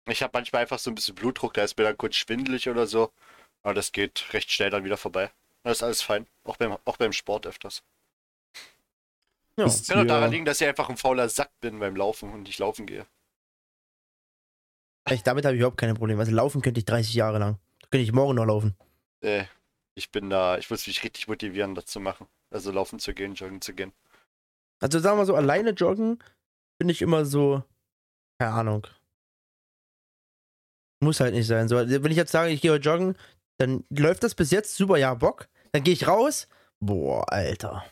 Speaker 3: Ich habe manchmal einfach so ein bisschen Blutdruck, da ist mir dann kurz schwindelig oder so. Aber das geht recht schnell dann wieder vorbei. Das ist alles fein. Auch beim, auch beim Sport öfters.
Speaker 2: Ja,
Speaker 1: Wisst
Speaker 3: Kann auch
Speaker 1: ihr-
Speaker 3: daran liegen, dass ich einfach ein fauler Sack bin beim Laufen und nicht laufen gehe.
Speaker 2: Ich, damit habe ich überhaupt keine Probleme. Also laufen könnte ich 30 Jahre lang. Könnte ich morgen noch laufen.
Speaker 3: Äh, ich bin da, ich muss mich richtig motivieren, das zu machen. Also laufen zu gehen, joggen zu gehen.
Speaker 2: Also sagen wir so, alleine joggen finde ich immer so, keine Ahnung. Muss halt nicht sein. So, wenn ich jetzt sage, ich gehe heute joggen, dann läuft das bis jetzt super, ja, Bock. Dann gehe ich raus. Boah, Alter.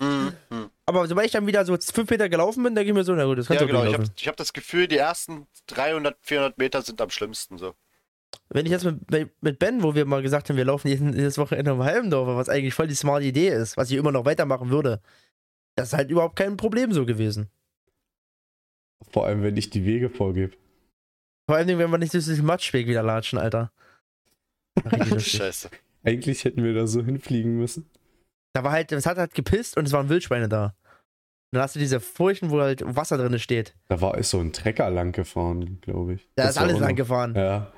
Speaker 3: Mhm, mhm.
Speaker 2: Aber sobald ich dann wieder so fünf Meter gelaufen bin, denke ich mir so, na gut, das kannst
Speaker 3: Ja,
Speaker 2: du
Speaker 3: genau. Ich
Speaker 2: nicht
Speaker 3: habe hab das Gefühl, die ersten 300, 400 Meter sind am schlimmsten so.
Speaker 2: Wenn ich jetzt mit, mit Ben, wo wir mal gesagt haben, wir laufen jedes Wochenende um Halbendorfer, was eigentlich voll die smarte Idee ist, was ich immer noch weitermachen würde, das ist halt überhaupt kein Problem so gewesen.
Speaker 1: Vor allem, wenn ich die Wege vorgebe.
Speaker 2: Vor allem, wenn wir nicht durch den Matschweg wieder latschen, Alter.
Speaker 3: Scheiße.
Speaker 1: Eigentlich hätten wir da so hinfliegen müssen.
Speaker 2: Da war halt, es hat halt gepisst und es waren Wildschweine da. Dann hast du diese Furchen, wo halt Wasser drin steht.
Speaker 1: Da war ist so ein Trecker lang gefahren, glaube ich.
Speaker 2: Da
Speaker 1: Das
Speaker 2: ist alles lang gefahren.
Speaker 1: Ja.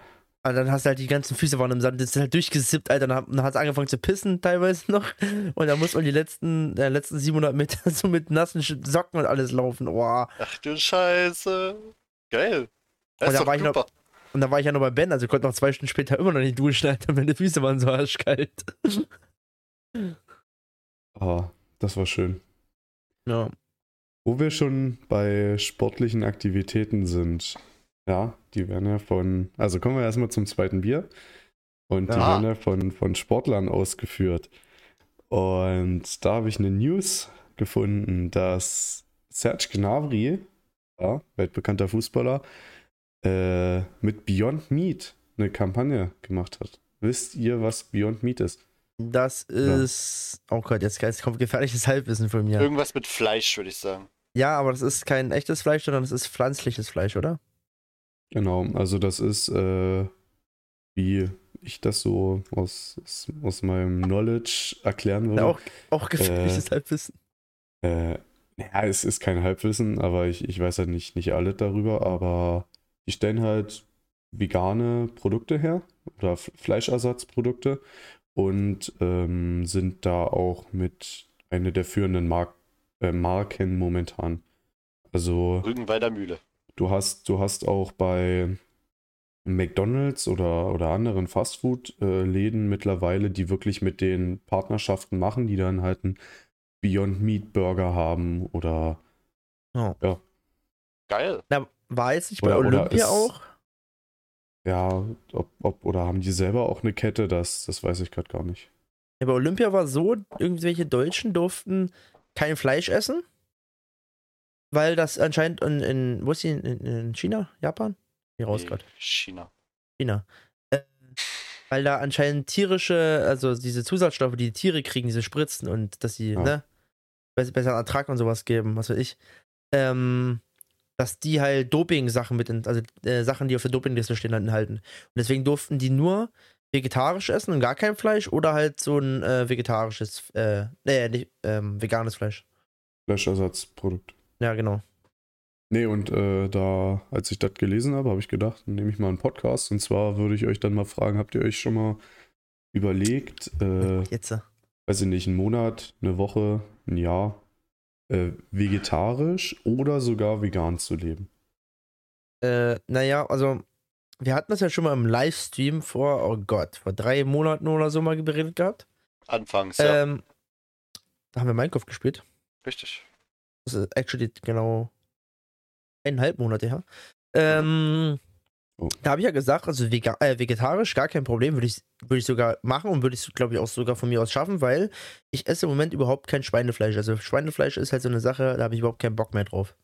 Speaker 2: Und dann hast du halt die ganzen Füße waren im Sand, das ist halt durchgesippt, Alter. Dann, hat- dann hat es angefangen zu pissen teilweise noch. Und dann muss man die letzten, äh, letzten 700 Meter so mit nassen Socken und alles laufen. Boah.
Speaker 3: Ach du Scheiße. Geil. Das
Speaker 2: Und da war ich noch-
Speaker 3: super.
Speaker 2: Und da war ich ja noch bei Ben, also konnte noch zwei Stunden später immer noch nicht duschen, Alter. Meine Füße waren so arschkalt.
Speaker 1: Ah, das war schön.
Speaker 2: Ja.
Speaker 1: Wo wir schon bei sportlichen Aktivitäten sind, ja, die werden ja von, also kommen wir erstmal zum zweiten Bier. Und die
Speaker 3: Ja.
Speaker 1: werden ja von, von Sportlern ausgeführt. Und da habe ich eine News gefunden, dass Serge Gnabry, ja, weltbekannter Fußballer, äh, mit Beyond Meat eine Kampagne gemacht hat. Wisst ihr, was Beyond Meat ist?
Speaker 2: Das ist. Oh Gott, jetzt, jetzt kommt gefährliches Halbwissen von mir.
Speaker 3: Irgendwas mit Fleisch, würde ich sagen.
Speaker 2: Ja, aber das ist kein echtes Fleisch, sondern es ist pflanzliches Fleisch, oder?
Speaker 1: Genau, also das ist, äh, wie ich das so aus, aus, aus meinem Knowledge erklären würde.
Speaker 2: Ja, auch, auch gefährliches Halbwissen.
Speaker 1: Äh, ja, es ist kein Halbwissen, aber ich, ich weiß halt nicht, nicht alles darüber, aber die stellen halt vegane Produkte her oder Fleischersatzprodukte und ähm, sind da auch mit einer der führenden Mark äh, Marken momentan. Also
Speaker 3: Rügenwalder Mühle.
Speaker 1: du hast, du hast auch bei McDonalds oder, oder anderen Fastfood-Läden mittlerweile, die wirklich mit den Partnerschaften machen, die dann halt einen Beyond Meat Burger haben oder
Speaker 2: Oh.
Speaker 3: Geil.
Speaker 2: Na, war jetzt nicht bei
Speaker 1: Oder- oder
Speaker 2: Olympia
Speaker 1: ist-
Speaker 2: auch?
Speaker 1: ja, ob, ob, oder haben die selber auch eine Kette, das, das weiß ich gerade gar nicht.
Speaker 2: Ja, bei Olympia war so, irgendwelche Deutschen durften kein Fleisch essen, weil das anscheinend in, in wo ist die, in, in China, Japan? Hier raus
Speaker 3: Nee,
Speaker 2: gerade.
Speaker 3: China.
Speaker 2: China. Äh, weil da anscheinend tierische, also diese Zusatzstoffe, die die Tiere kriegen, diese Spritzen und dass sie,
Speaker 1: Ja.
Speaker 2: ne, besser, besseren Ertrag und sowas geben, was weiß ich, ähm, dass die halt Doping-Sachen mit, in, also äh, Sachen, die auf der Dopingliste stehen, halt enthalten. Und deswegen durften die nur vegetarisch essen und gar kein Fleisch oder halt so ein äh, vegetarisches, äh, nee, nicht, ähm, veganes Fleisch.
Speaker 1: Fleischersatzprodukt.
Speaker 2: Ja, genau.
Speaker 1: Nee, und äh, da, als ich das gelesen habe, habe ich gedacht, dann nehme ich mal einen Podcast. Und zwar würde ich euch dann mal fragen, habt ihr euch schon mal überlegt, äh,
Speaker 2: Jetzt. äh,
Speaker 1: weiß ich nicht, einen Monat, eine Woche, ein Jahr, äh, vegetarisch oder sogar vegan zu leben?
Speaker 2: Äh, naja, also, wir hatten das ja schon mal im Livestream vor, oh Gott, vor drei Monaten oder so mal beredet gehabt.
Speaker 3: Anfangs, ja.
Speaker 2: Ähm, da haben wir Minecraft gespielt.
Speaker 3: Richtig.
Speaker 2: Das ist actually genau eineinhalb Monate her. Ähm,
Speaker 1: Oh.
Speaker 2: Da habe ich ja gesagt, also vega äh, vegetarisch, gar kein Problem, würde ich, würd ich sogar machen und würde ich, glaube ich, auch sogar von mir aus schaffen, weil ich esse im Moment überhaupt kein Schweinefleisch. Also Schweinefleisch ist halt so eine Sache, da habe ich überhaupt keinen Bock mehr drauf.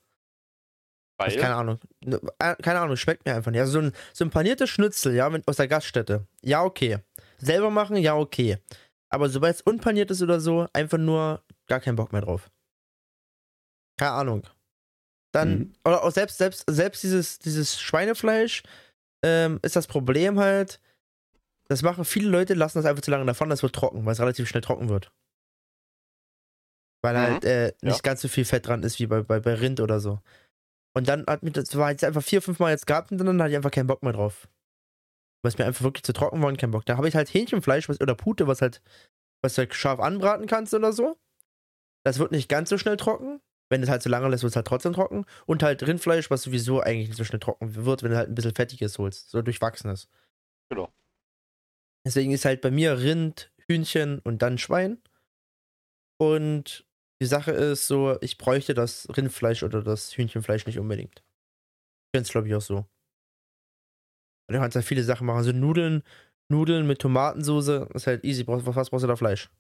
Speaker 3: Weil,
Speaker 2: keine Ahnung. Ne, äh, Keine Ahnung, schmeckt mir einfach nicht. Also so ein, so ein paniertes Schnitzel, ja, mit, aus der Gaststätte. Ja, okay. Selber machen, ja, okay. Aber sobald es unpaniert ist oder so, einfach nur gar keinen Bock mehr drauf. Keine Ahnung. Dann,
Speaker 1: Mhm.
Speaker 2: oder auch selbst, selbst, selbst dieses, dieses Schweinefleisch ähm, ist das Problem halt, das machen viele Leute, lassen das einfach zu lange davon, das wird trocken, weil es relativ schnell trocken wird. Weil
Speaker 3: Mhm.
Speaker 2: halt äh, nicht
Speaker 3: Ja.
Speaker 2: ganz so viel Fett dran ist wie bei, bei, bei Rind oder so. Und dann hat mir das war jetzt einfach vier, fünf Mal jetzt gehabt und dann hatte ich einfach keinen Bock mehr drauf. Weil es mir einfach wirklich zu trocken war und keinen Bock. Da habe ich halt Hähnchenfleisch was, oder Pute, was halt, was du halt scharf anbraten kannst oder so. Das wird nicht ganz so schnell trocken. Wenn es halt so lange lässt, wird es halt trotzdem trocken. Und halt Rindfleisch, was sowieso eigentlich nicht so schnell trocken wird, wenn du halt ein bisschen Fettiges holst. So durchwachsenes.
Speaker 3: Genau.
Speaker 2: Deswegen ist halt bei mir Rind, Hühnchen und dann Schwein. Und die Sache ist so, ich bräuchte das Rindfleisch oder das Hühnchenfleisch nicht unbedingt. Ich finde es, glaube ich, auch so. Und du kannst halt viele Sachen machen. Also Nudeln, Nudeln mit Tomatensoße ist halt easy. Brauchst, was brauchst du da Fleisch?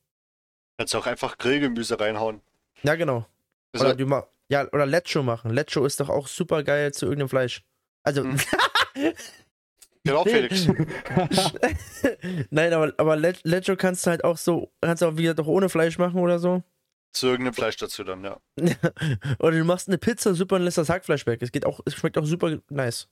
Speaker 3: Kannst du auch einfach Grillgemüse reinhauen.
Speaker 2: Ja, genau.
Speaker 3: Also,
Speaker 2: Oder, du ma ja, oder Lecho machen. Lecho ist doch auch super geil zu irgendeinem Fleisch. Also,
Speaker 3: Hm. genau. Felix.
Speaker 2: nein, aber, aber Le Lecho kannst du halt auch so, kannst du auch wieder doch ohne Fleisch machen oder so.
Speaker 3: Zu irgendeinem Fleisch dazu dann, ja.
Speaker 2: oder du machst eine Pizza super und lässt das Hackfleisch weg. Es geht auch, es schmeckt auch super nice.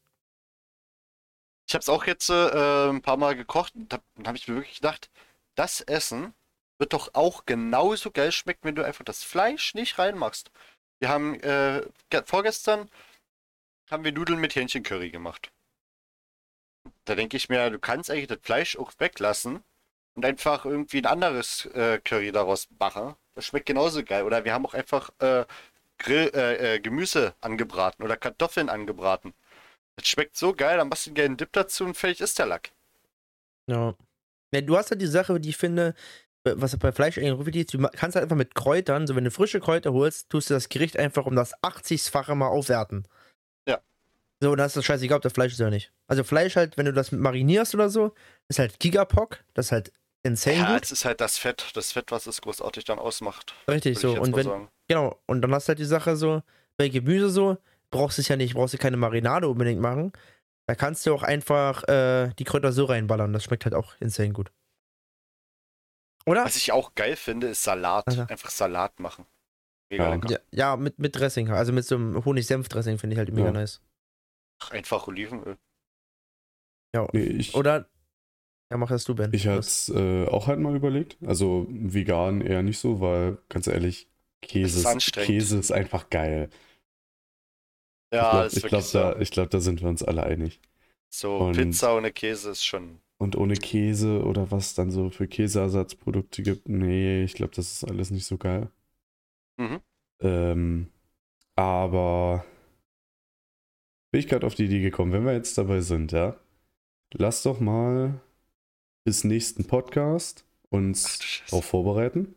Speaker 3: Ich habe es auch jetzt äh, ein paar Mal gekocht und hab- dann habe ich mir wirklich gedacht, das Essen wird doch auch genauso geil schmecken, wenn du einfach das Fleisch nicht reinmachst. Wir haben äh, ge- vorgestern haben wir Nudeln mit Hähnchencurry gemacht. Da denke ich mir, du kannst eigentlich das Fleisch auch weglassen und einfach irgendwie ein anderes äh, Curry daraus machen. Das schmeckt genauso geil. Oder wir haben auch einfach äh, Grill, äh, äh, Gemüse angebraten oder Kartoffeln angebraten. Das schmeckt so geil, dann machst du gerne einen Dip dazu und fertig ist der Lack.
Speaker 2: Ja. ja. Du hast halt die Sache, die ich finde, was bei Fleisch eigentlich ist, du kannst halt einfach mit Kräutern, so wenn du frische Kräuter holst, tust du das Gericht einfach um das 80-fache mal aufwerten.
Speaker 3: Ja.
Speaker 2: So, dann ist das scheißegal, ob das Fleisch ist oder nicht. Also Fleisch halt, wenn du das marinierst oder so, ist halt Gigapock, das ist halt insane
Speaker 3: Ja,
Speaker 2: gut.
Speaker 3: es ist halt das Fett, das Fett, was es großartig dann ausmacht.
Speaker 2: Richtig so. Und wenn,
Speaker 3: sagen.
Speaker 2: genau, und dann hast du halt die Sache so, bei Gemüse so, brauchst du es ja nicht, brauchst du keine Marinade unbedingt machen. Da kannst du auch einfach äh, die Kräuter so reinballern. Das schmeckt halt auch insane gut. Oder?
Speaker 3: Was ich auch geil finde, ist Salat.
Speaker 2: Also.
Speaker 3: Einfach Salat machen. Mega
Speaker 1: Ja.
Speaker 3: lecker.
Speaker 2: Ja, ja, mit, mit Dressing, also mit so einem Honig-Senf-Dressing finde ich halt mega
Speaker 1: Ja.
Speaker 2: nice.
Speaker 3: Einfach Olivenöl.
Speaker 2: Ja.
Speaker 1: Nee, ich,
Speaker 2: Oder, ja, mach das du, Ben.
Speaker 1: ich hatte es äh, auch halt mal überlegt. Also vegan eher nicht so, weil ganz ehrlich, Käse
Speaker 3: ist.
Speaker 1: Käse ist einfach geil.
Speaker 3: Ja,
Speaker 1: ich
Speaker 3: ist
Speaker 1: glaube, glaub,
Speaker 3: so.
Speaker 1: da, ich glaub, da sind wir uns alle einig.
Speaker 3: So,
Speaker 1: und-
Speaker 3: Pizza ohne Käse ist schon.
Speaker 1: Und ohne Käse oder was dann so für Käseersatzprodukte gibt, nee, ich glaube, das ist alles nicht so geil.
Speaker 3: Mhm.
Speaker 1: Ähm, aber bin ich gerade auf die Idee gekommen, wenn wir jetzt dabei sind, ja, lass doch mal bis nächsten Podcast uns darauf vorbereiten.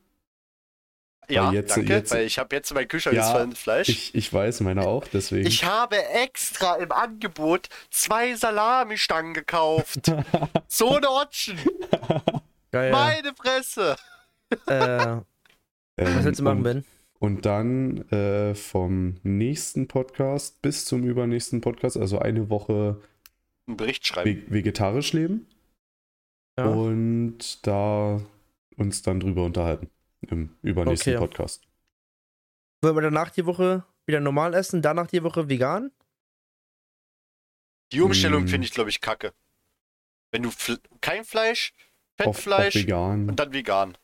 Speaker 3: Ja,
Speaker 1: jetzt-
Speaker 3: danke,
Speaker 1: jetzt-
Speaker 3: weil ich habe jetzt in meinem Kühlschrank
Speaker 1: Ja,
Speaker 3: Fleisch.
Speaker 1: Ich, ich weiß, meine auch, deswegen.
Speaker 3: Ich habe extra im Angebot zwei Salamistangen gekauft. so eine Otschen.
Speaker 2: Geil.
Speaker 3: Meine Fresse.
Speaker 2: Äh,
Speaker 1: Ähm,
Speaker 2: was willst du machen,
Speaker 1: und,
Speaker 2: Ben?
Speaker 1: Und dann äh, vom nächsten Podcast bis zum übernächsten Podcast, also eine Woche
Speaker 3: Einen Bericht schreiben.
Speaker 1: ve vegetarisch leben
Speaker 2: Ja.
Speaker 1: und da uns dann drüber unterhalten im übernächsten
Speaker 2: Okay.
Speaker 1: Podcast.
Speaker 2: Wollen wir danach die Woche wieder normal essen, danach die Woche vegan?
Speaker 3: Die Umstellung
Speaker 1: Mm.
Speaker 3: finde ich, glaube ich, kacke. Wenn du Fl kein Fleisch,
Speaker 1: Auf, auf
Speaker 3: Fettfleisch
Speaker 1: vegan.
Speaker 3: und dann vegan.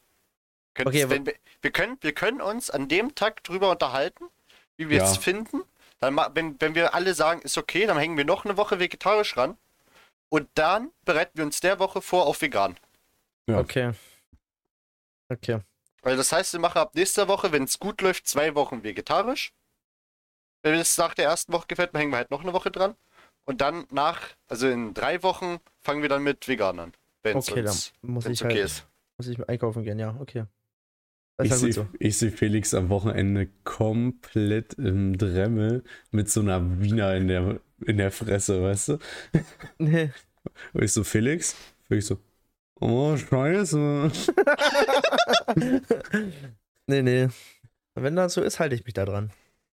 Speaker 3: Könnt's-
Speaker 2: Okay,
Speaker 3: wenn, wir, wir, können, wir können uns an dem Tag drüber unterhalten, wie wir
Speaker 1: Ja.
Speaker 3: es finden. Dann, wenn, wenn wir alle sagen, ist okay, dann hängen wir noch eine Woche vegetarisch ran. Und dann bereiten wir uns der Woche vor auf vegan.
Speaker 1: Ja.
Speaker 2: Okay. Okay.
Speaker 3: Weil das heißt, wir machen ab nächster Woche, wenn es gut läuft, zwei Wochen vegetarisch. Wenn das nach der ersten Woche gefällt, dann hängen wir halt noch eine Woche dran. Und dann nach, also in drei Wochen, fangen wir dann mit vegan an. Wenn es
Speaker 2: Okay, dann
Speaker 3: uns
Speaker 2: muss
Speaker 3: wenn's
Speaker 2: ich
Speaker 3: okay
Speaker 2: halt
Speaker 3: ist.
Speaker 2: muss ich einkaufen gehen, ja, okay.
Speaker 1: Ich sehe
Speaker 2: so.
Speaker 1: seh Felix am Wochenende komplett im Dremmel mit so einer Wiener in der, in der Fresse, weißt du?
Speaker 2: Nee.
Speaker 1: Und ich so, Felix? Felix so, oh, scheiße.
Speaker 2: nee, nee. Wenn das so ist, halte ich mich da dran.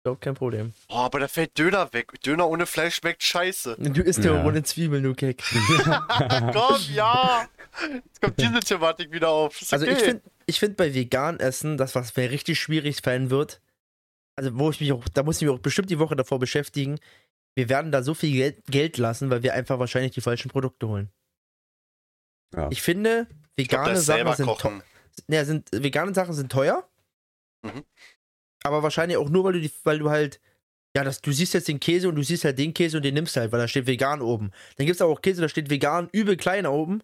Speaker 2: Überhaupt kein Problem.
Speaker 3: Oh, aber da fällt Döner weg. Döner ohne Fleisch schmeckt scheiße.
Speaker 2: Du isst ja ohne Zwiebeln, du Keck.
Speaker 3: Komm, ja! Jetzt kommt diese Thematik wieder auf. Ist
Speaker 2: Also
Speaker 3: okay.
Speaker 2: ich finde ich find bei vegan essen, das was mir richtig schwierig fallen wird, also wo ich mich auch, da muss ich mich auch bestimmt die Woche davor beschäftigen, wir werden da so viel Geld, Geld lassen, weil wir einfach wahrscheinlich die falschen Produkte holen.
Speaker 1: Ja.
Speaker 2: Ich finde,
Speaker 3: ich glaub,
Speaker 2: vegane Sachen sind, teu-
Speaker 3: kochen.
Speaker 2: ja, sind vegane Sachen sind teuer.
Speaker 3: Mhm.
Speaker 2: Aber wahrscheinlich auch nur, weil du die, weil du halt, ja, das, du siehst jetzt den Käse und du siehst halt den Käse und den nimmst halt, weil da steht vegan oben. Dann gibt es auch Käse, da steht vegan übel klein oben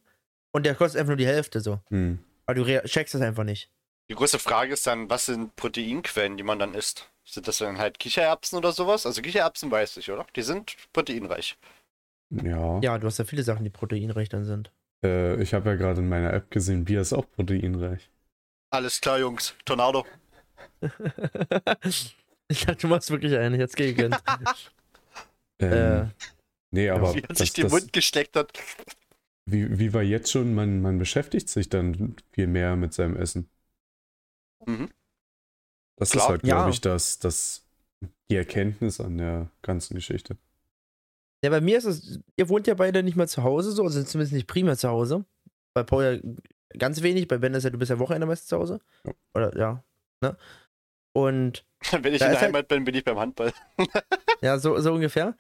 Speaker 2: und der kostet einfach nur die Hälfte so.
Speaker 1: Hm.
Speaker 2: Aber du checkst das einfach nicht.
Speaker 3: Die große Frage ist dann, was sind Proteinquellen, die man dann isst? Sind das dann halt Kichererbsen oder sowas? Also Kichererbsen weiß ich, oder? Die sind proteinreich.
Speaker 1: Ja.
Speaker 2: Ja, du hast ja viele Sachen, die proteinreich dann sind.
Speaker 1: Äh, ich habe ja gerade in meiner App gesehen, Bier ist auch proteinreich.
Speaker 3: Alles klar, Jungs. Tornado.
Speaker 2: ich dachte, du machst wirklich einen, jetzt gegönnt.
Speaker 1: Ähm,
Speaker 2: äh,
Speaker 1: nee, aber
Speaker 3: Wie
Speaker 1: das,
Speaker 3: sich den Mund gesteckt hat.
Speaker 1: wie, wie war jetzt schon, man, man beschäftigt sich dann viel mehr mit seinem Essen.
Speaker 3: Mhm.
Speaker 1: Das
Speaker 3: Klar.
Speaker 1: ist halt,
Speaker 2: Ja.
Speaker 1: glaube ich, das, das, die Erkenntnis an der ganzen Geschichte.
Speaker 2: ja, bei mir ist es, ihr wohnt ja beide nicht mehr zu Hause, so, also zumindest nicht primär zu Hause. Bei Paul ja ganz wenig, bei Ben ist ja, du bist ja Wochenende meistens zu Hause.
Speaker 1: Ja.
Speaker 2: Oder, ja. Ne? Und
Speaker 3: Wenn ich in der
Speaker 2: halt-
Speaker 3: Heimat bin, bin ich beim Handball.
Speaker 2: Ja, so, so ungefähr.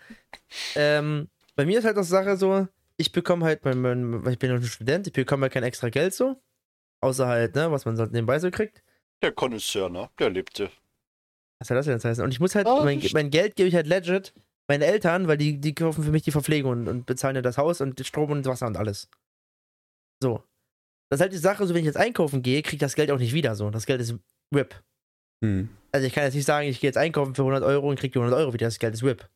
Speaker 2: Ähm, bei mir ist halt das Sache so, ich bekomme halt, mein, mein, ich bin noch ein Student, ich bekomme halt kein extra Geld so. Außer halt, ne, was man so nebenbei so kriegt.
Speaker 3: Der Connoisseur, ne? Der lebte.
Speaker 2: Was soll das denn jetzt heißen? Und ich muss halt,
Speaker 3: Oh,
Speaker 2: mein,
Speaker 3: das-
Speaker 2: mein Geld gebe ich halt legit meinen Eltern, weil die, die kaufen für mich die Verpflegung und, und bezahlen ja das Haus und Strom und Wasser und alles. So. Das ist halt die Sache, so wenn ich jetzt einkaufen gehe, kriege ich das Geld auch nicht wieder so. Das Geld ist RIP.
Speaker 1: Hm.
Speaker 2: Also ich kann jetzt nicht sagen, ich gehe jetzt einkaufen für 100 Euro und kriege die 100 Euro wieder. Das Geld ist RIP.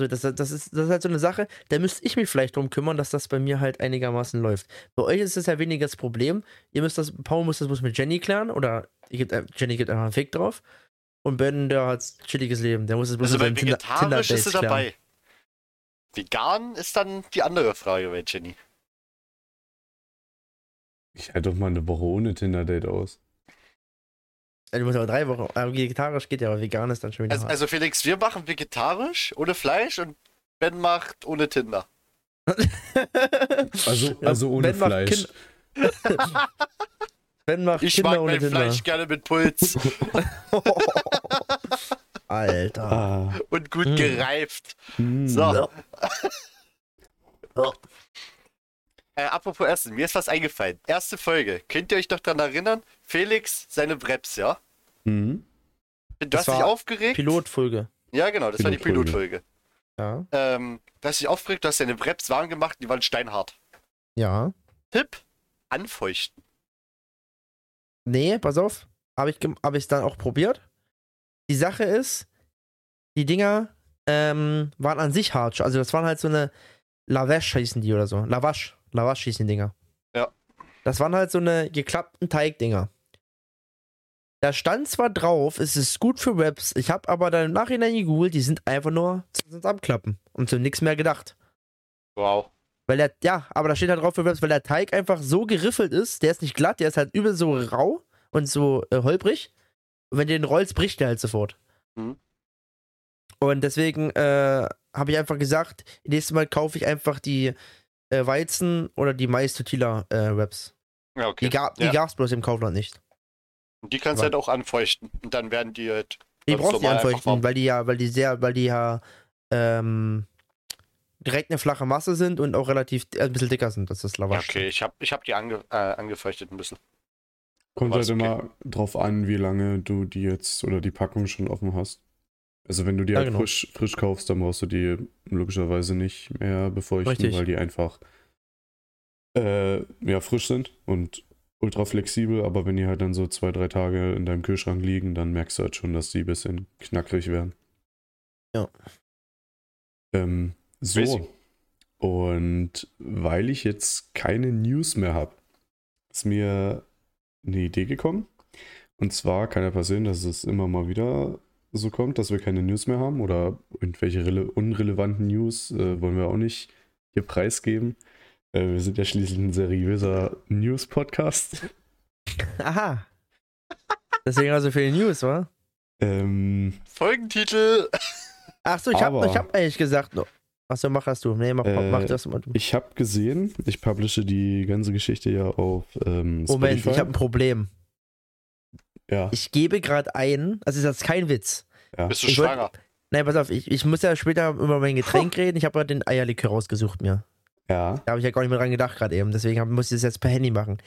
Speaker 2: So, das, das, ist, das ist halt so eine Sache, da müsste ich mich vielleicht drum kümmern, dass das bei mir halt einigermaßen läuft. Bei euch ist das ja weniger das Problem. Ihr müsst das, Paul muss das muss mit Jenny klären oder gebt, äh, Jenny gibt einfach einen Fick drauf. Und Ben, der hat ein chilliges Leben. Der muss es bloß
Speaker 3: Also
Speaker 2: mit
Speaker 3: bei
Speaker 2: seinen Tinder-
Speaker 3: vegetarisch ist
Speaker 2: klären.
Speaker 3: dabei. Vegan ist dann die andere Frage bei Jenny.
Speaker 1: Ich halte doch mal eine Woche ohne Tinder-Date aus.
Speaker 2: Du musst aber drei Wochen. Aber vegetarisch geht ja, aber vegan ist dann schon wieder.
Speaker 3: Also, also Felix, wir machen vegetarisch, ohne Fleisch und Ben macht ohne Tinder.
Speaker 1: Also, also ohne
Speaker 2: Ben macht
Speaker 1: Fleisch.
Speaker 2: Ben macht
Speaker 3: Ich
Speaker 2: Kinder
Speaker 3: mag
Speaker 2: ohne
Speaker 3: mein
Speaker 2: Tinder.
Speaker 3: Fleisch gerne mit Puls
Speaker 2: Alter.
Speaker 1: Ah,
Speaker 3: und gut
Speaker 2: Mm.
Speaker 3: gereift.
Speaker 1: mm.
Speaker 3: So. Äh, apropos Essen, mir ist was eingefallen. Erste Folge. Könnt ihr euch noch daran erinnern? Felix, seine Breps, ja?
Speaker 1: Mhm.
Speaker 3: Du
Speaker 2: Das
Speaker 3: hast dich aufgeregt?
Speaker 2: Pilotfolge.
Speaker 3: Ja, genau, das war die Pilotfolge.
Speaker 2: Ja.
Speaker 3: Ähm, du hast dich aufgeregt, du hast deine Breps warm gemacht, die waren steinhart.
Speaker 2: Ja.
Speaker 3: Tipp: Anfeuchten.
Speaker 2: Nee, pass auf. Habe ich, gem- hab ich dann auch probiert. Die Sache ist, die Dinger ähm, waren an sich hart. Also das waren halt so eine Lavash hießen die oder so. Lavash. Lavash hießen die Dinger.
Speaker 3: Ja.
Speaker 2: Das waren halt so eine geklappten Teigdinger. Da stand zwar drauf, es ist gut für Webs. Ich habe aber dann im Nachhinein gegoogelt, die sind einfach nur zum Abklappen und zu nichts mehr gedacht.
Speaker 3: Wow.
Speaker 2: Weil der, ja, aber da steht halt drauf für Webs, weil der Teig einfach so geriffelt ist, der ist nicht glatt, der ist halt übel so rau und so äh, holprig. Und wenn du den rollst, bricht der halt sofort.
Speaker 3: Mhm.
Speaker 2: Und deswegen äh, habe ich einfach gesagt, nächstes Mal kaufe ich einfach die äh, Weizen oder die Mais-Tortilla-Webs.
Speaker 3: Ja, okay.
Speaker 2: die ga die
Speaker 3: ja.
Speaker 2: gab's bloß im Kaufland nicht.
Speaker 3: Und die kannst du halt auch anfeuchten. Und dann werden die halt.
Speaker 2: Die brauchst du anfeuchten, weil die ja, weil die sehr, weil die ja ähm, direkt eine flache Masse sind und auch relativ äh, ein bisschen dicker sind. Das ist
Speaker 3: Ja,
Speaker 2: Lavash.
Speaker 3: okay, ich hab, ich hab die ange, äh, angefeuchtet ein bisschen.
Speaker 1: Kommt halt
Speaker 3: okay.
Speaker 1: immer drauf an, wie lange du die jetzt oder die Packung schon offen hast. Also wenn du die
Speaker 2: Ja,
Speaker 1: halt
Speaker 2: genau.
Speaker 1: frisch, frisch kaufst, dann brauchst du die logischerweise nicht mehr befeuchten,
Speaker 2: Richtig.
Speaker 1: weil die einfach äh, ja, frisch sind und ultra flexibel, aber wenn die halt dann so zwei, drei Tage in deinem Kühlschrank liegen, dann merkst du halt schon, dass die ein bisschen knackrig werden.
Speaker 2: Ja.
Speaker 1: Ähm, so.
Speaker 3: Crazy.
Speaker 1: Und weil ich jetzt keine News mehr habe, ist mir eine Idee gekommen. Und zwar kann ja passieren, dass es immer mal wieder so kommt, dass wir keine News mehr haben oder irgendwelche rele unrelevanten News äh, wollen wir auch nicht hier preisgeben. Äh, wir sind ja schließlich ein seriöser News-Podcast.
Speaker 2: Aha. Deswegen also viele News, wa?
Speaker 3: Hm.
Speaker 1: Ähm,
Speaker 3: Folgentitel.
Speaker 2: Achso, ich hab, ich hab eigentlich gesagt. no- Achso, mach das du. Nee, mach,
Speaker 1: Äh,
Speaker 2: mach das mal du.
Speaker 1: ich habe gesehen, ich publische die ganze Geschichte ja auf ähm,
Speaker 2: Moment,
Speaker 1: Spotify.
Speaker 2: ich habe ein Problem.
Speaker 1: ja,
Speaker 2: Ich gebe gerade ein, also ist das kein Witz.
Speaker 1: ja.
Speaker 3: Bist du
Speaker 2: Ich wollt-
Speaker 3: schwanger?
Speaker 2: Nein, pass auf, ich, ich muss ja später über mein Getränk reden. Ich habe ja den Eierlikör rausgesucht mir.
Speaker 1: Ja.
Speaker 2: Da habe ich ja gar nicht mehr dran gedacht gerade eben. Deswegen hab, muss ich das jetzt per Handy machen.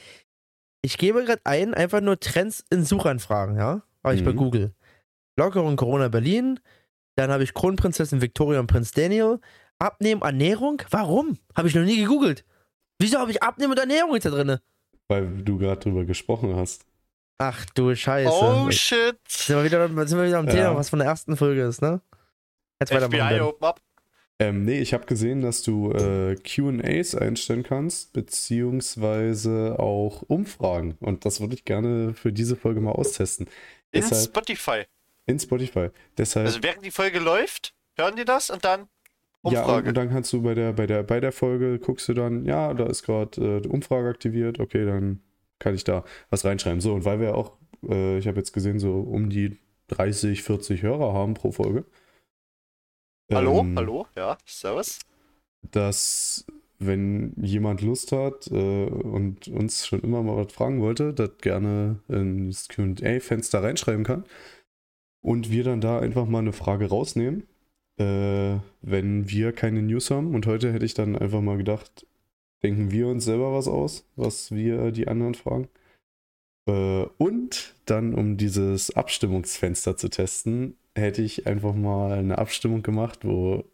Speaker 2: Ich gebe gerade ein, einfach nur Trends in Suchanfragen, ja? Habe ich bei
Speaker 1: Mhm.
Speaker 2: Google. Lockerung Corona Berlin. Dann habe ich Kronprinzessin Victoria und Prinz Daniel. Abnehmen, Ernährung? Warum? Habe ich noch nie gegoogelt. Wieso habe ich Abnehmen und Ernährung jetzt da drin?
Speaker 1: Weil du gerade drüber gesprochen hast.
Speaker 2: Ach du Scheiße.
Speaker 3: Oh shit.
Speaker 2: sind wir wieder, sind wir wieder am
Speaker 1: Ja.
Speaker 2: Thema, was von der ersten Folge ist, ne? Jetzt weitermachen.
Speaker 3: FBI open up.
Speaker 1: Ähm, nee, ich habe gesehen, dass du äh, QAs einstellen kannst, beziehungsweise auch Umfragen. Und das würde ich gerne für diese Folge mal austesten.
Speaker 3: In
Speaker 1: Deshalb
Speaker 3: Spotify.
Speaker 1: in Spotify. Deshalb,
Speaker 3: Also während die Folge läuft, hören die das und dann
Speaker 1: ja, und,
Speaker 3: Umfrage.
Speaker 1: und dann kannst du bei der, bei der, bei der Folge guckst du dann, ja, da ist gerade äh, die Umfrage aktiviert, okay, dann kann ich da was reinschreiben. So, und weil wir auch, äh, ich habe jetzt gesehen, so um die 30, 40 Hörer haben pro Folge.
Speaker 3: Hallo,
Speaker 1: ähm,
Speaker 3: hallo, ja, servus.
Speaker 1: dass wenn jemand Lust hat äh, und uns schon immer mal was fragen wollte, das gerne in das QA-Fenster reinschreiben kann. Und wir dann da einfach mal eine Frage rausnehmen, äh, wenn wir keine News haben. Und heute hätte ich dann einfach mal gedacht, denken wir uns selber was aus, was wir die anderen fragen. Äh, und dann, um dieses Abstimmungsfenster zu testen, hätte ich einfach mal eine Abstimmung gemacht, wo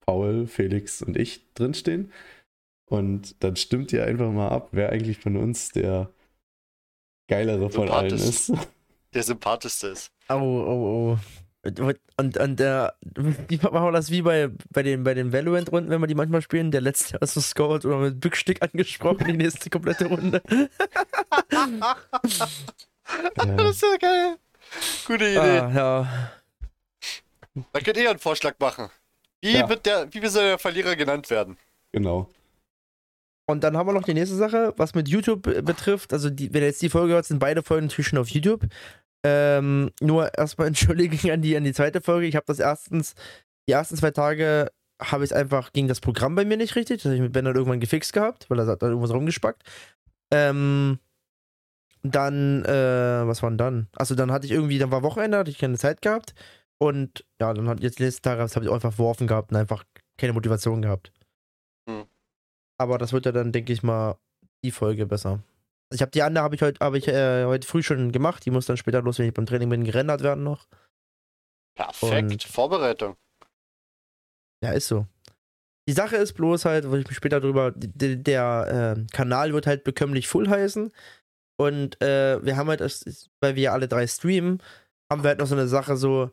Speaker 1: Paul, Felix und ich drinstehen. Und dann stimmt ihr einfach mal ab, wer eigentlich von uns der geilere von allen
Speaker 3: Sympathisch.
Speaker 1: ist.
Speaker 3: Der sympathischste ist.
Speaker 2: Oh, oh, oh. Und, und der, wie machen wir das wie bei, bei den, bei den Valorant-Runden, wenn wir die manchmal spielen? Der letzte hast du scored oder mit Bückstick angesprochen, die nächste komplette Runde.
Speaker 1: Ja.
Speaker 3: Das ist ja geil. Gute Idee.
Speaker 2: Ah, ja.
Speaker 3: Da könnt ihr einen Vorschlag machen. Wie,
Speaker 1: Ja.
Speaker 3: wird der, wie soll der Verlierer genannt werden?
Speaker 1: Genau.
Speaker 2: Und dann haben wir noch die nächste Sache, was mit YouTube äh, betrifft. Also, die, wenn ihr jetzt die Folge hört, sind beide Folgen natürlich schon auf YouTube. Ähm, nur erstmal Entschuldigung an die, an die zweite Folge. Ich habe das erstens, die ersten zwei Tage habe ich es einfach, ging das Programm bei mir nicht richtig. Das habe ich mit Ben dann irgendwann gefixt gehabt, weil er hat dann irgendwas rumgespackt. Ähm, dann, äh, was war denn dann? Achso, dann hatte ich irgendwie, dann war Wochenende, hatte ich keine Zeit gehabt. Und ja, dann hat jetzt die letzten Tage, das habe ich auch einfach verworfen gehabt und einfach keine Motivation gehabt.
Speaker 3: Hm.
Speaker 2: Aber das wird ja dann, denke ich mal, die Folge besser. Also ich habe die andere habe ich heute hab ich, äh, heute früh schon gemacht. Die muss dann später los, wenn ich beim Training bin, gerendert werden noch.
Speaker 3: Perfekt,
Speaker 2: Und-
Speaker 3: Vorbereitung.
Speaker 2: Ja, ist so. Die Sache ist bloß halt, wo ich mich später drüber, d- der äh, Kanal wird halt bekömmlich full heißen. Und äh, wir haben halt, weil wir alle drei streamen, haben wir halt noch so eine Sache so,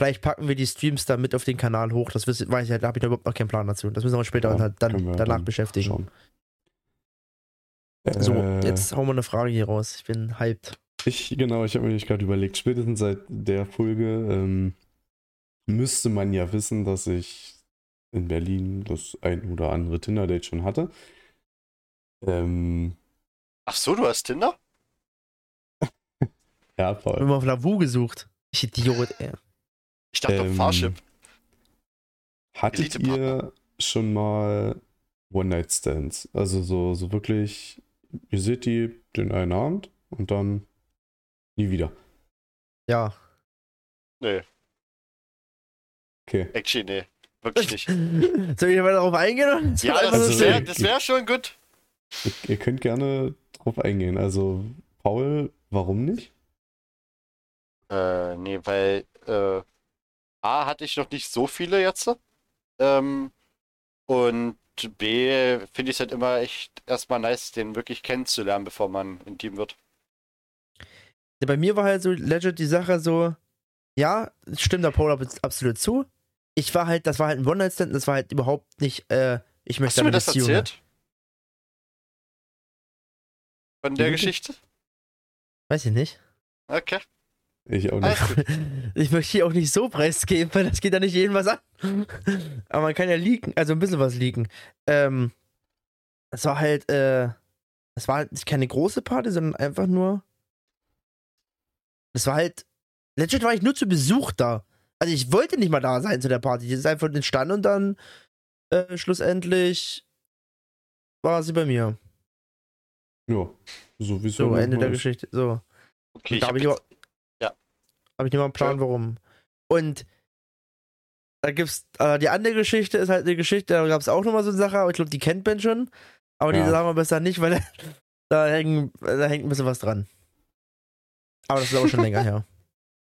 Speaker 2: vielleicht packen wir die Streams da mit auf den Kanal hoch. Das weiß ich halt, da habe ich da überhaupt noch keinen Plan dazu. Das müssen wir später
Speaker 1: Ja,
Speaker 2: halt dann
Speaker 1: wir
Speaker 2: danach
Speaker 1: dann
Speaker 2: beschäftigen.
Speaker 1: Schauen.
Speaker 2: So,
Speaker 1: Äh,
Speaker 2: jetzt hauen wir eine Frage hier raus. Ich bin hyped.
Speaker 1: Ich, genau, ich habe mir gerade überlegt, spätestens seit der Folge ähm, müsste man ja wissen, dass ich in Berlin das ein oder andere Tinder-Date schon hatte. Ähm,
Speaker 3: Ach so, du hast Tinder?
Speaker 1: ja,
Speaker 2: Ich
Speaker 1: Paul.
Speaker 2: bin mal auf Lavu gesucht. Ich Idiot, ey.
Speaker 3: Ich dachte
Speaker 1: Ähm,
Speaker 3: auf Fahrship.
Speaker 1: Hattet ihr schon mal One-Night-Stands? Also so, so wirklich, ihr seht die den einen Abend und dann nie wieder.
Speaker 2: Ja.
Speaker 3: Nee,
Speaker 1: Okay.
Speaker 3: actually, nee. Wirklich nicht.
Speaker 2: Soll ich mal darauf eingehen?
Speaker 3: Ja, das,
Speaker 2: so
Speaker 3: das wäre wär schon gut.
Speaker 1: Ihr, ihr könnt gerne drauf eingehen. Also, Paul, warum nicht?
Speaker 3: Äh, nee, weil äh, A hatte ich noch nicht so viele jetzt. Ähm, und B finde ich es halt immer echt erstmal nice, den wirklich kennenzulernen, bevor man intim wird.
Speaker 2: Bei mir war halt so legit die Sache so, ja, stimmt der Paul ab- absolut zu. Ich war halt, das war halt ein One-Night-Stand, das war halt überhaupt nicht, äh, ich
Speaker 3: Hast
Speaker 2: möchte
Speaker 3: du mir das
Speaker 2: Beziehung.
Speaker 3: erzählt? Von der? Geschichte?
Speaker 2: Weiß ich nicht.
Speaker 3: Okay.
Speaker 1: Ich auch nicht.
Speaker 2: Ich möchte hier auch nicht so preisgeben, weil das geht ja nicht jedem was an. Aber man kann ja leaken, also ein bisschen was leaken. Ähm, es war halt, äh, es war halt nicht keine große Party, sondern einfach nur. Es war halt. Legit war ich nur zu Besuch da. Also ich wollte nicht mal da sein zu der Party. Die ist einfach entstanden und dann äh, schlussendlich war sie bei mir.
Speaker 1: Ja, so wie es
Speaker 2: So, Ende der. Geschichte. So.
Speaker 3: Okay, ich
Speaker 2: habe ich,
Speaker 3: jetzt.
Speaker 2: Hab ich nicht mal einen Plan, warum. Und da gibt's, äh, die andere Geschichte ist halt eine Geschichte, da gab es auch nochmal so eine Sache, aber ich glaube, die kennt Ben schon. Aber die
Speaker 1: Ja.
Speaker 2: sagen wir besser nicht, weil da, hängen, da hängt ein bisschen was dran. Aber das ist auch schon länger her.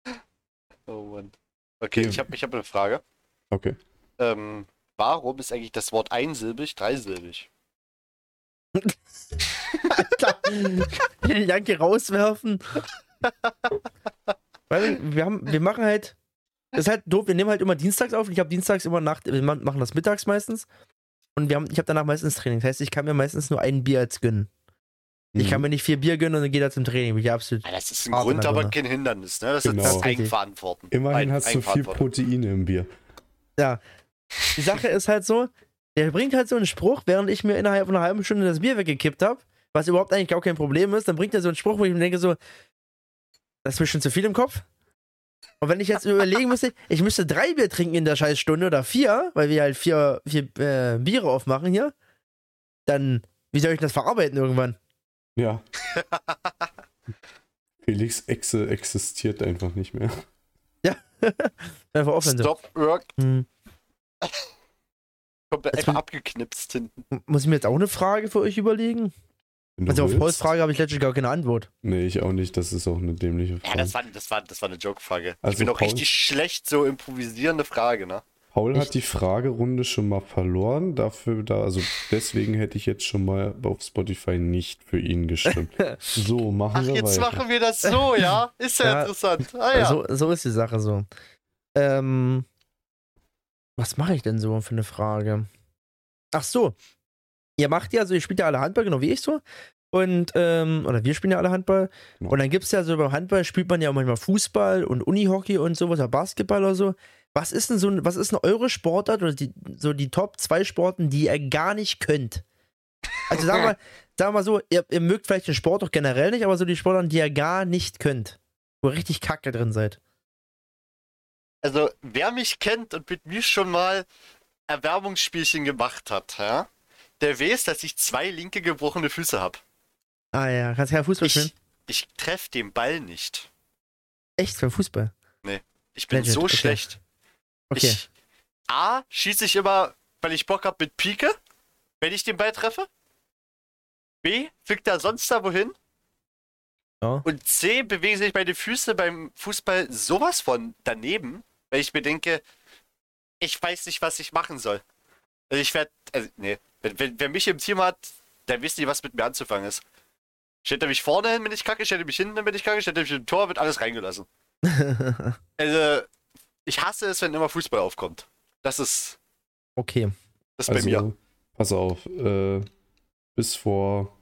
Speaker 3: oh Mann. Okay,
Speaker 1: Ja.
Speaker 3: ich habe ich hab eine Frage.
Speaker 1: Okay.
Speaker 3: Ähm, warum ist eigentlich das Wort einsilbig dreisilbig?
Speaker 2: Alter, den Janke rauswerfen. Weil wir, haben, wir machen halt, das ist halt doof, wir nehmen halt immer dienstags auf. Ich habe dienstags immer Nacht, wir ma- machen das mittags meistens. Und wir haben, ich habe danach meistens Training. Das heißt, ich kann mir meistens nur ein Bier jetzt gönnen. Ich
Speaker 1: Mhm.
Speaker 2: kann mir nicht vier Bier gönnen und dann geht er zum Training. Bin ich absolut.
Speaker 3: Ja, das ist ein Grund, aber kein Hindernis, ne? Das
Speaker 1: Genau.
Speaker 3: ist das. Eigenverantworten.
Speaker 1: Immerhin
Speaker 3: Ein-
Speaker 1: hast du viel. Proteine im Bier.
Speaker 2: Die Sache ist halt so, der bringt halt so einen Spruch, während ich mir innerhalb einer halben Stunde das Bier weggekippt habe, was überhaupt eigentlich gar kein Problem ist, dann bringt er so einen Spruch, wo ich mir denke so, das ist mir schon zu viel im Kopf. Und wenn ich jetzt überlegen müsste, ich müsste drei Bier trinken in der scheiß Stunde oder vier, weil wir halt vier, vier äh, Biere aufmachen hier, dann, wie soll ich das verarbeiten irgendwann?
Speaker 1: Ja. Felix Exe existiert einfach nicht mehr.
Speaker 2: Einfach aufhören. So.
Speaker 3: Stop Work
Speaker 2: Hm.
Speaker 3: komplett
Speaker 2: Jetzt
Speaker 3: einfach abgeknipst hinten.
Speaker 2: Muss ich mir jetzt auch eine Frage für euch überlegen? Also auf. Pauls Frage habe ich letztlich gar keine Antwort.
Speaker 1: Nee, ich auch nicht. Das ist auch eine dämliche
Speaker 3: Ja,
Speaker 1: Frage.
Speaker 3: das war, das war, das war eine Joke-Frage. ich
Speaker 1: Also
Speaker 3: bin auch
Speaker 1: Paul-
Speaker 3: richtig schlecht so improvisierende Frage, ne?
Speaker 1: Paul
Speaker 2: Echt?
Speaker 1: hat die Fragerunde schon mal verloren. Dafür da, also deswegen hätte ich jetzt schon mal auf Spotify nicht für ihn gestimmt. So, machen
Speaker 3: Ach,
Speaker 1: wir
Speaker 3: jetzt
Speaker 1: weiter.
Speaker 3: machen wir das so, ja? Ist ja,
Speaker 2: Ja.
Speaker 3: interessant. Ah ja.
Speaker 2: So, so ist die Sache so. Ähm, was mache ich denn so für eine Frage? Ach so. Ihr macht ja, also ihr spielt ja alle Handball, genau wie ich so. Und, ähm, oder wir spielen ja alle Handball.
Speaker 1: Genau.
Speaker 2: Und dann gibt es ja so beim Handball spielt man ja auch manchmal Fußball und Unihockey und sowas, oder Basketball oder so. Was ist denn so, was ist denn eure Sportart oder die, so die Top 2 Sporten, die ihr gar nicht könnt? Also sagen wir, sagen wir mal so, ihr, ihr mögt vielleicht den Sport doch generell nicht, aber so die Sportarten, die ihr gar nicht könnt. Wo ihr richtig kacke drin seid.
Speaker 3: Also, wer mich kennt und mit mir schon mal Erwärmungsspielchen gemacht hat, ja, der weiß, dass ich zwei linke gebrochene Füße habe.
Speaker 2: Ah ja, kannst kein Fußball spielen?
Speaker 3: Ich, treffe den Ball nicht.
Speaker 2: Echt, beim Fußball?
Speaker 3: Ich bin
Speaker 2: Legit,
Speaker 3: so
Speaker 2: okay.
Speaker 3: schlecht.
Speaker 2: Okay.
Speaker 3: Ich, A, schieße ich immer, weil ich Bock habe mit Pike, wenn ich den Ball treffe. B, fliegt er sonst da wohin.
Speaker 2: Ja.
Speaker 3: Und C, bewegen sich meine Füße beim Fußball sowas von daneben, weil ich mir denke, ich weiß nicht, was ich machen soll. Also ich werde, also, nee, wenn, wenn, wer mich im Team hat, der wisst nicht, was mit mir anzufangen ist. Stellt er mich vorne hin, wenn ich kacke, stellt er mich hinten hin, wenn ich kacke, stellt er mich im Tor, wird alles reingelassen. Also, ich hasse es, wenn immer Fußball aufkommt. Das ist,
Speaker 2: okay.
Speaker 3: das ist bei mir.
Speaker 1: Also, pass auf, äh, bis vor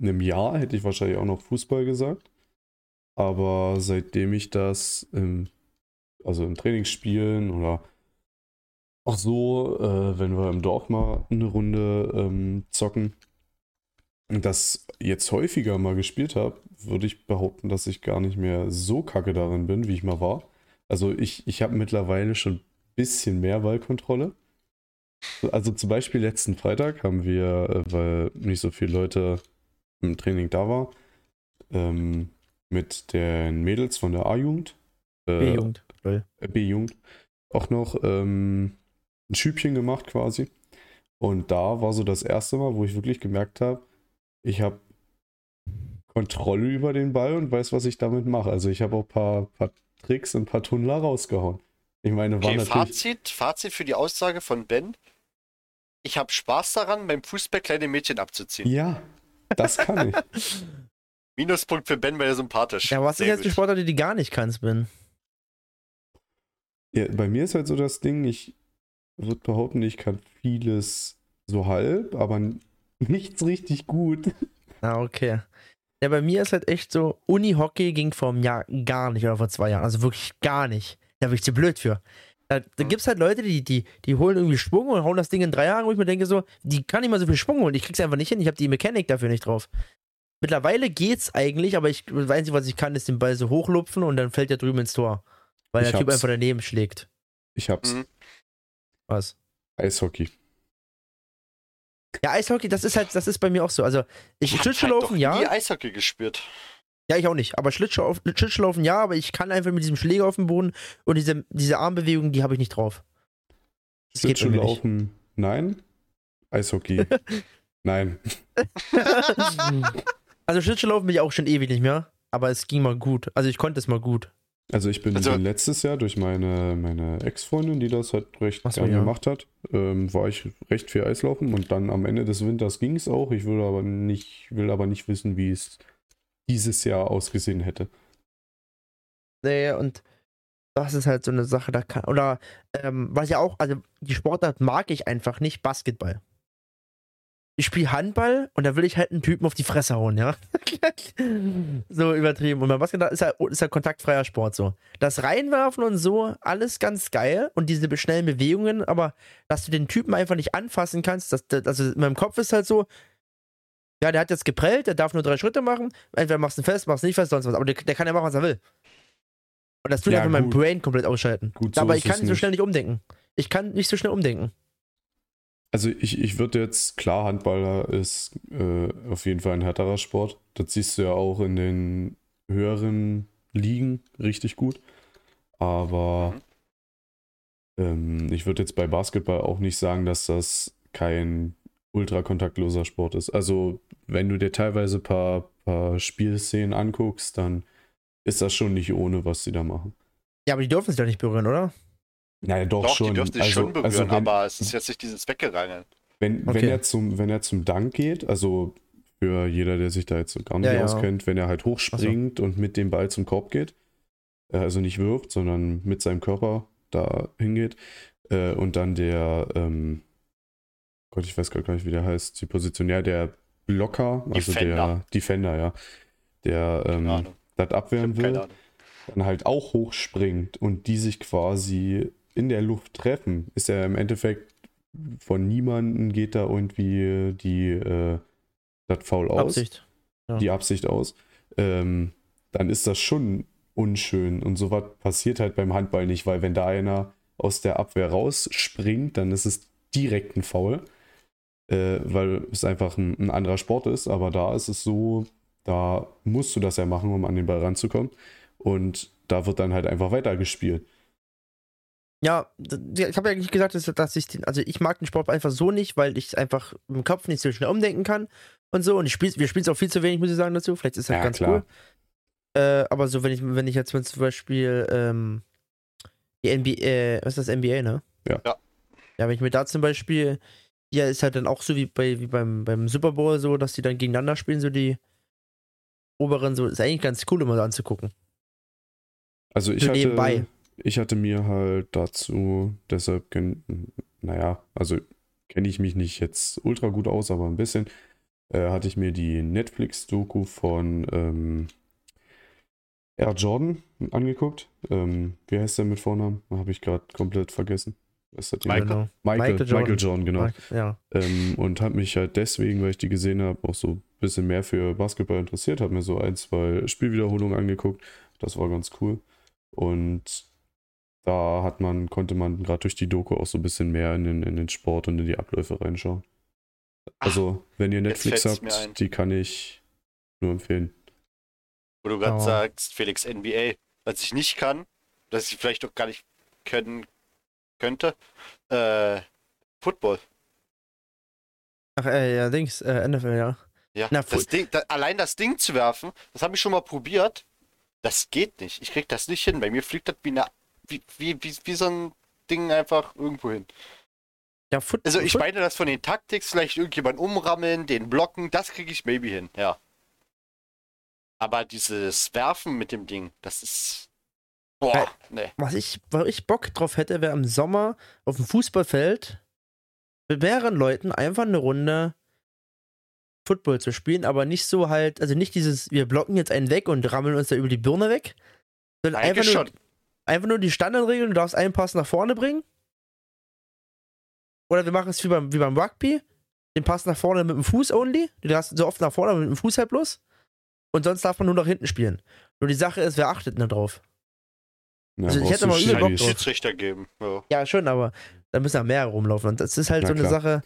Speaker 1: einem Jahr hätte ich wahrscheinlich auch noch Fußball gesagt. Aber seitdem ich das im, also im Trainingsspielen oder auch so, äh, wenn wir im Dorf mal eine Runde ähm, zocken, das jetzt häufiger mal gespielt habe, würde ich behaupten, dass ich gar nicht mehr so kacke darin bin, wie ich mal war. Also ich, ich habe mittlerweile schon ein bisschen mehr Ballkontrolle. Also zum Beispiel letzten Freitag haben wir, äh, weil nicht so viele Leute im Training da war, ähm, mit den Mädels von der A-Jugend, äh,
Speaker 2: B-Jugend.
Speaker 1: B-Jugend, auch noch ähm, ein Schübchen gemacht quasi. Und da war so das erste Mal, wo ich wirklich gemerkt habe, ich habe Kontrolle über den Ball und weiß, was ich damit mache. Also ich habe auch ein paar, paar Tricks und ein paar Tunnler rausgehauen. Ich meine, war
Speaker 3: Okay,
Speaker 1: natürlich.
Speaker 3: Fazit, Fazit für die Aussage von Ben. Ich habe Spaß daran, beim Fußball kleine Mädchen abzuziehen.
Speaker 1: Ja, das kann ich.
Speaker 3: Minuspunkt für Ben, weil er sympathisch.
Speaker 2: Ja, was ist jetzt die. Sportart, die du gar nicht kannst, Ben?
Speaker 1: Ja, bei mir ist halt so das Ding, ich würde behaupten, ich kann vieles so halb, aber nichts richtig gut.
Speaker 2: Ah, okay. Ja, bei mir ist halt echt so, Uni-Hockey ging vor einem Jahr gar nicht oder vor zwei Jahren. Also wirklich gar nicht. Da bin ich zu blöd für. Da, da gibt es halt Leute, die, die, die holen irgendwie Schwung und hauen das Ding in drei Jahren, wo ich mir denke, so, die kann nicht mal so viel Schwung holen. Ich krieg's einfach nicht hin. Ich habe die Mechanik dafür nicht drauf. Mittlerweile geht's eigentlich, aber ich weiß nicht, was ich kann, ist den Ball so hochlupfen und dann fällt der drüben ins Tor. Weil
Speaker 1: Ich
Speaker 2: der Typ
Speaker 1: hab's.
Speaker 2: einfach daneben schlägt.
Speaker 1: Ich hab's.
Speaker 3: Mhm.
Speaker 2: Was?
Speaker 1: Eishockey.
Speaker 2: Ja, Eishockey, das ist halt, das ist bei mir auch so. Also, ich
Speaker 3: hab
Speaker 2: Schlittschuhlaufen,
Speaker 3: halt
Speaker 2: ja.
Speaker 3: nie Eishockey gespielt.
Speaker 2: Ja, ich auch nicht. Aber Schlittschuh, Schlittschuhlaufen ja, aber ich kann einfach mit diesem Schläger auf dem Boden und diese, diese Armbewegung, die habe ich nicht drauf. Das.
Speaker 1: Schlittschuhlaufen, nein. Eishockey, nein.
Speaker 2: also Schlittschuhlaufen bin ich auch schon ewig nicht mehr, aber es ging mal gut. Also ich konnte es mal gut.
Speaker 1: Also ich bin,
Speaker 3: Also-
Speaker 1: letztes Jahr durch meine, meine Ex-Freundin, die das halt recht
Speaker 2: so,
Speaker 1: gerne
Speaker 2: ja.
Speaker 1: gemacht hat, ähm, war ich recht viel Eislaufen und dann am Ende des Winters ging es auch. Ich will aber nicht, will aber nicht wissen, wie es dieses Jahr ausgesehen hätte.
Speaker 2: Nee, und das ist halt so eine Sache, da kann. Oder ähm, was ja auch, also die Sportart mag ich einfach nicht, Basketball. Ich spiele Handball und da will ich halt einen Typen auf die Fresse hauen, ja. so übertrieben. Und beim Basketball ist ja, ist ja kontaktfreier Sport so. Das Reinwerfen und so, alles ganz geil und diese schnellen Bewegungen, aber dass du den Typen einfach nicht anfassen kannst, das, das, also in meinem Kopf ist halt so, ja, der hat jetzt geprellt, der darf nur drei Schritte machen, entweder machst du ihn fest, machst du nicht fest, sonst was. Aber der, der kann ja machen, was er will. Und das tut
Speaker 1: Ja,
Speaker 2: einfach mein. Brain komplett ausschalten.
Speaker 1: Gut, so
Speaker 2: aber ich kann so schnell nicht umdenken. Ich kann nicht so schnell umdenken.
Speaker 1: Also ich, ich würde jetzt, klar, Handballer ist äh, auf jeden Fall ein härterer Sport. Das siehst du ja auch in den höheren Ligen richtig gut. Aber ähm, ich würde jetzt bei Basketball auch nicht sagen, dass das kein ultrakontaktloser Sport ist. Also wenn du dir teilweise ein paar, paar Spielszenen anguckst, dann ist das schon nicht ohne, was sie da machen.
Speaker 2: Ja, aber die dürfen es doch nicht berühren, oder?
Speaker 1: Naja, doch,
Speaker 3: Doch,
Speaker 1: schon.
Speaker 3: die dürften sich
Speaker 1: also,
Speaker 3: schon berühren,
Speaker 1: also wenn,
Speaker 3: aber es ist jetzt nicht dieses Weggerangeln.
Speaker 1: Wenn,
Speaker 2: Okay.
Speaker 1: wenn, er zum, wenn er zum Dank geht, also für jeder, der sich da jetzt so gar nicht
Speaker 2: Ja, ja.
Speaker 1: auskennt, wenn er halt hochspringt und mit dem Ball zum Korb geht, äh, also nicht wirft, sondern mit seinem Körper da hingeht äh, und dann der, ähm, Gott, ich weiß gar nicht, wie der heißt, die Positionär, der Blocker, also der
Speaker 3: Defender.
Speaker 1: Defender, ja, der ähm, das abwehren will, dann halt auch hochspringt und die sich quasi in der Luft treffen, ist ja im Endeffekt von niemandem geht da irgendwie die äh, das Foul aus,
Speaker 2: Absicht. Ja.
Speaker 1: die Absicht aus, ähm, dann ist das schon unschön. Und sowas passiert halt beim Handball nicht, weil wenn da einer aus der Abwehr rausspringt, dann ist es direkt ein Foul, äh, weil es einfach ein, ein anderer Sport ist. Aber da ist es so, da musst du das ja machen, um an den Ball ranzukommen. Und da wird dann halt einfach weitergespielt.
Speaker 2: Ja, ich habe ja eigentlich gesagt, dass, dass ich den, also ich mag den Sport einfach so nicht, weil ich einfach im Kopf nicht so schnell umdenken kann und so. Und ich spiel, wir spielen es auch viel zu wenig, muss ich sagen, dazu. Vielleicht ist das
Speaker 1: Ja,
Speaker 2: ganz
Speaker 1: klar.
Speaker 2: cool. Äh, aber so, wenn ich, wenn ich jetzt mal zum Beispiel ähm, die NBA, äh, was ist das, NBA, ne?
Speaker 1: Ja.
Speaker 3: Ja.
Speaker 2: Ja, wenn ich mir da zum Beispiel, ja, ist halt dann auch so wie bei wie beim, beim Super Bowl so, dass die dann gegeneinander spielen, so die oberen, so, ist eigentlich ganz cool, immer so anzugucken.
Speaker 1: Also ich
Speaker 2: So
Speaker 1: hatte,
Speaker 2: nebenbei.
Speaker 1: Ich hatte mir halt dazu, deshalb, naja, also kenne ich mich nicht jetzt ultra gut aus, aber ein bisschen, äh, hatte ich mir die Netflix-Doku von ähm, Air Jordan angeguckt. Ähm, wie heißt der mit Vornamen? Habe ich gerade komplett vergessen.
Speaker 3: Michael.
Speaker 2: Genau.
Speaker 1: Michael,
Speaker 2: Michael
Speaker 1: Michael
Speaker 2: Jordan.
Speaker 1: Jordan, genau.
Speaker 2: Ja.
Speaker 1: Ähm, und habe mich halt deswegen, weil ich die gesehen habe, auch so ein bisschen mehr für Basketball interessiert, habe mir so ein, zwei Spielwiederholungen angeguckt. Das war ganz cool. Und da hat man, konnte man gerade durch die Doku auch so ein bisschen mehr in den, in den Sport und in die Abläufe reinschauen. Also, wenn ihr Netflix habt, die kann ich nur empfehlen.
Speaker 3: Wo du gerade sagst, Felix NBA, was ich nicht kann, dass ich vielleicht doch gar nicht können könnte, äh, Football.
Speaker 2: Ach, äh, ja, Dings, äh, NFL, ja.
Speaker 3: Ja,
Speaker 2: Na,
Speaker 3: das Ding, da, allein das Ding zu werfen, das habe ich schon mal probiert. Das geht nicht. Ich krieg das nicht hin. Bei mir fliegt das wie, eine, wie, wie, wie, wie so ein Ding einfach irgendwo hin.
Speaker 2: Ja, Foot
Speaker 3: Also ich
Speaker 2: Foot
Speaker 3: meine das von den Taktiks, vielleicht irgendjemand umrammeln, den blocken, das kriege ich maybe hin, ja. Aber dieses Werfen mit dem Ding, das ist. Boah,
Speaker 2: Äh,
Speaker 3: nee.
Speaker 2: was ich, wo ich Bock drauf hätte, wäre im Sommer auf dem Fußballfeld mit mehreren Leuten einfach eine Runde Football zu spielen, aber nicht so halt, also nicht dieses, wir blocken jetzt einen weg und rammeln uns da über die Birne weg, sondern einfach
Speaker 3: Eigentlich
Speaker 2: nur,
Speaker 3: schon.
Speaker 2: Einfach nur die Standardregeln, du darfst einen Pass nach vorne bringen. Oder wir machen es wie beim, wie beim Rugby, den Pass nach vorne mit dem Fuß only, du darfst so oft nach vorne mit dem Fuß halt bloß. Und sonst darf man nur nach hinten spielen. Nur die Sache ist, wer achtet denn darauf?
Speaker 1: Ja,
Speaker 2: Also ich hätte mal übel Bock drauf.
Speaker 3: Schiedsrichter geben. Ja.
Speaker 2: Ja, schon, aber da müssen ja mehrere rumlaufen. Und das ist halt
Speaker 1: Na
Speaker 2: so eine
Speaker 1: klar.
Speaker 2: Sache,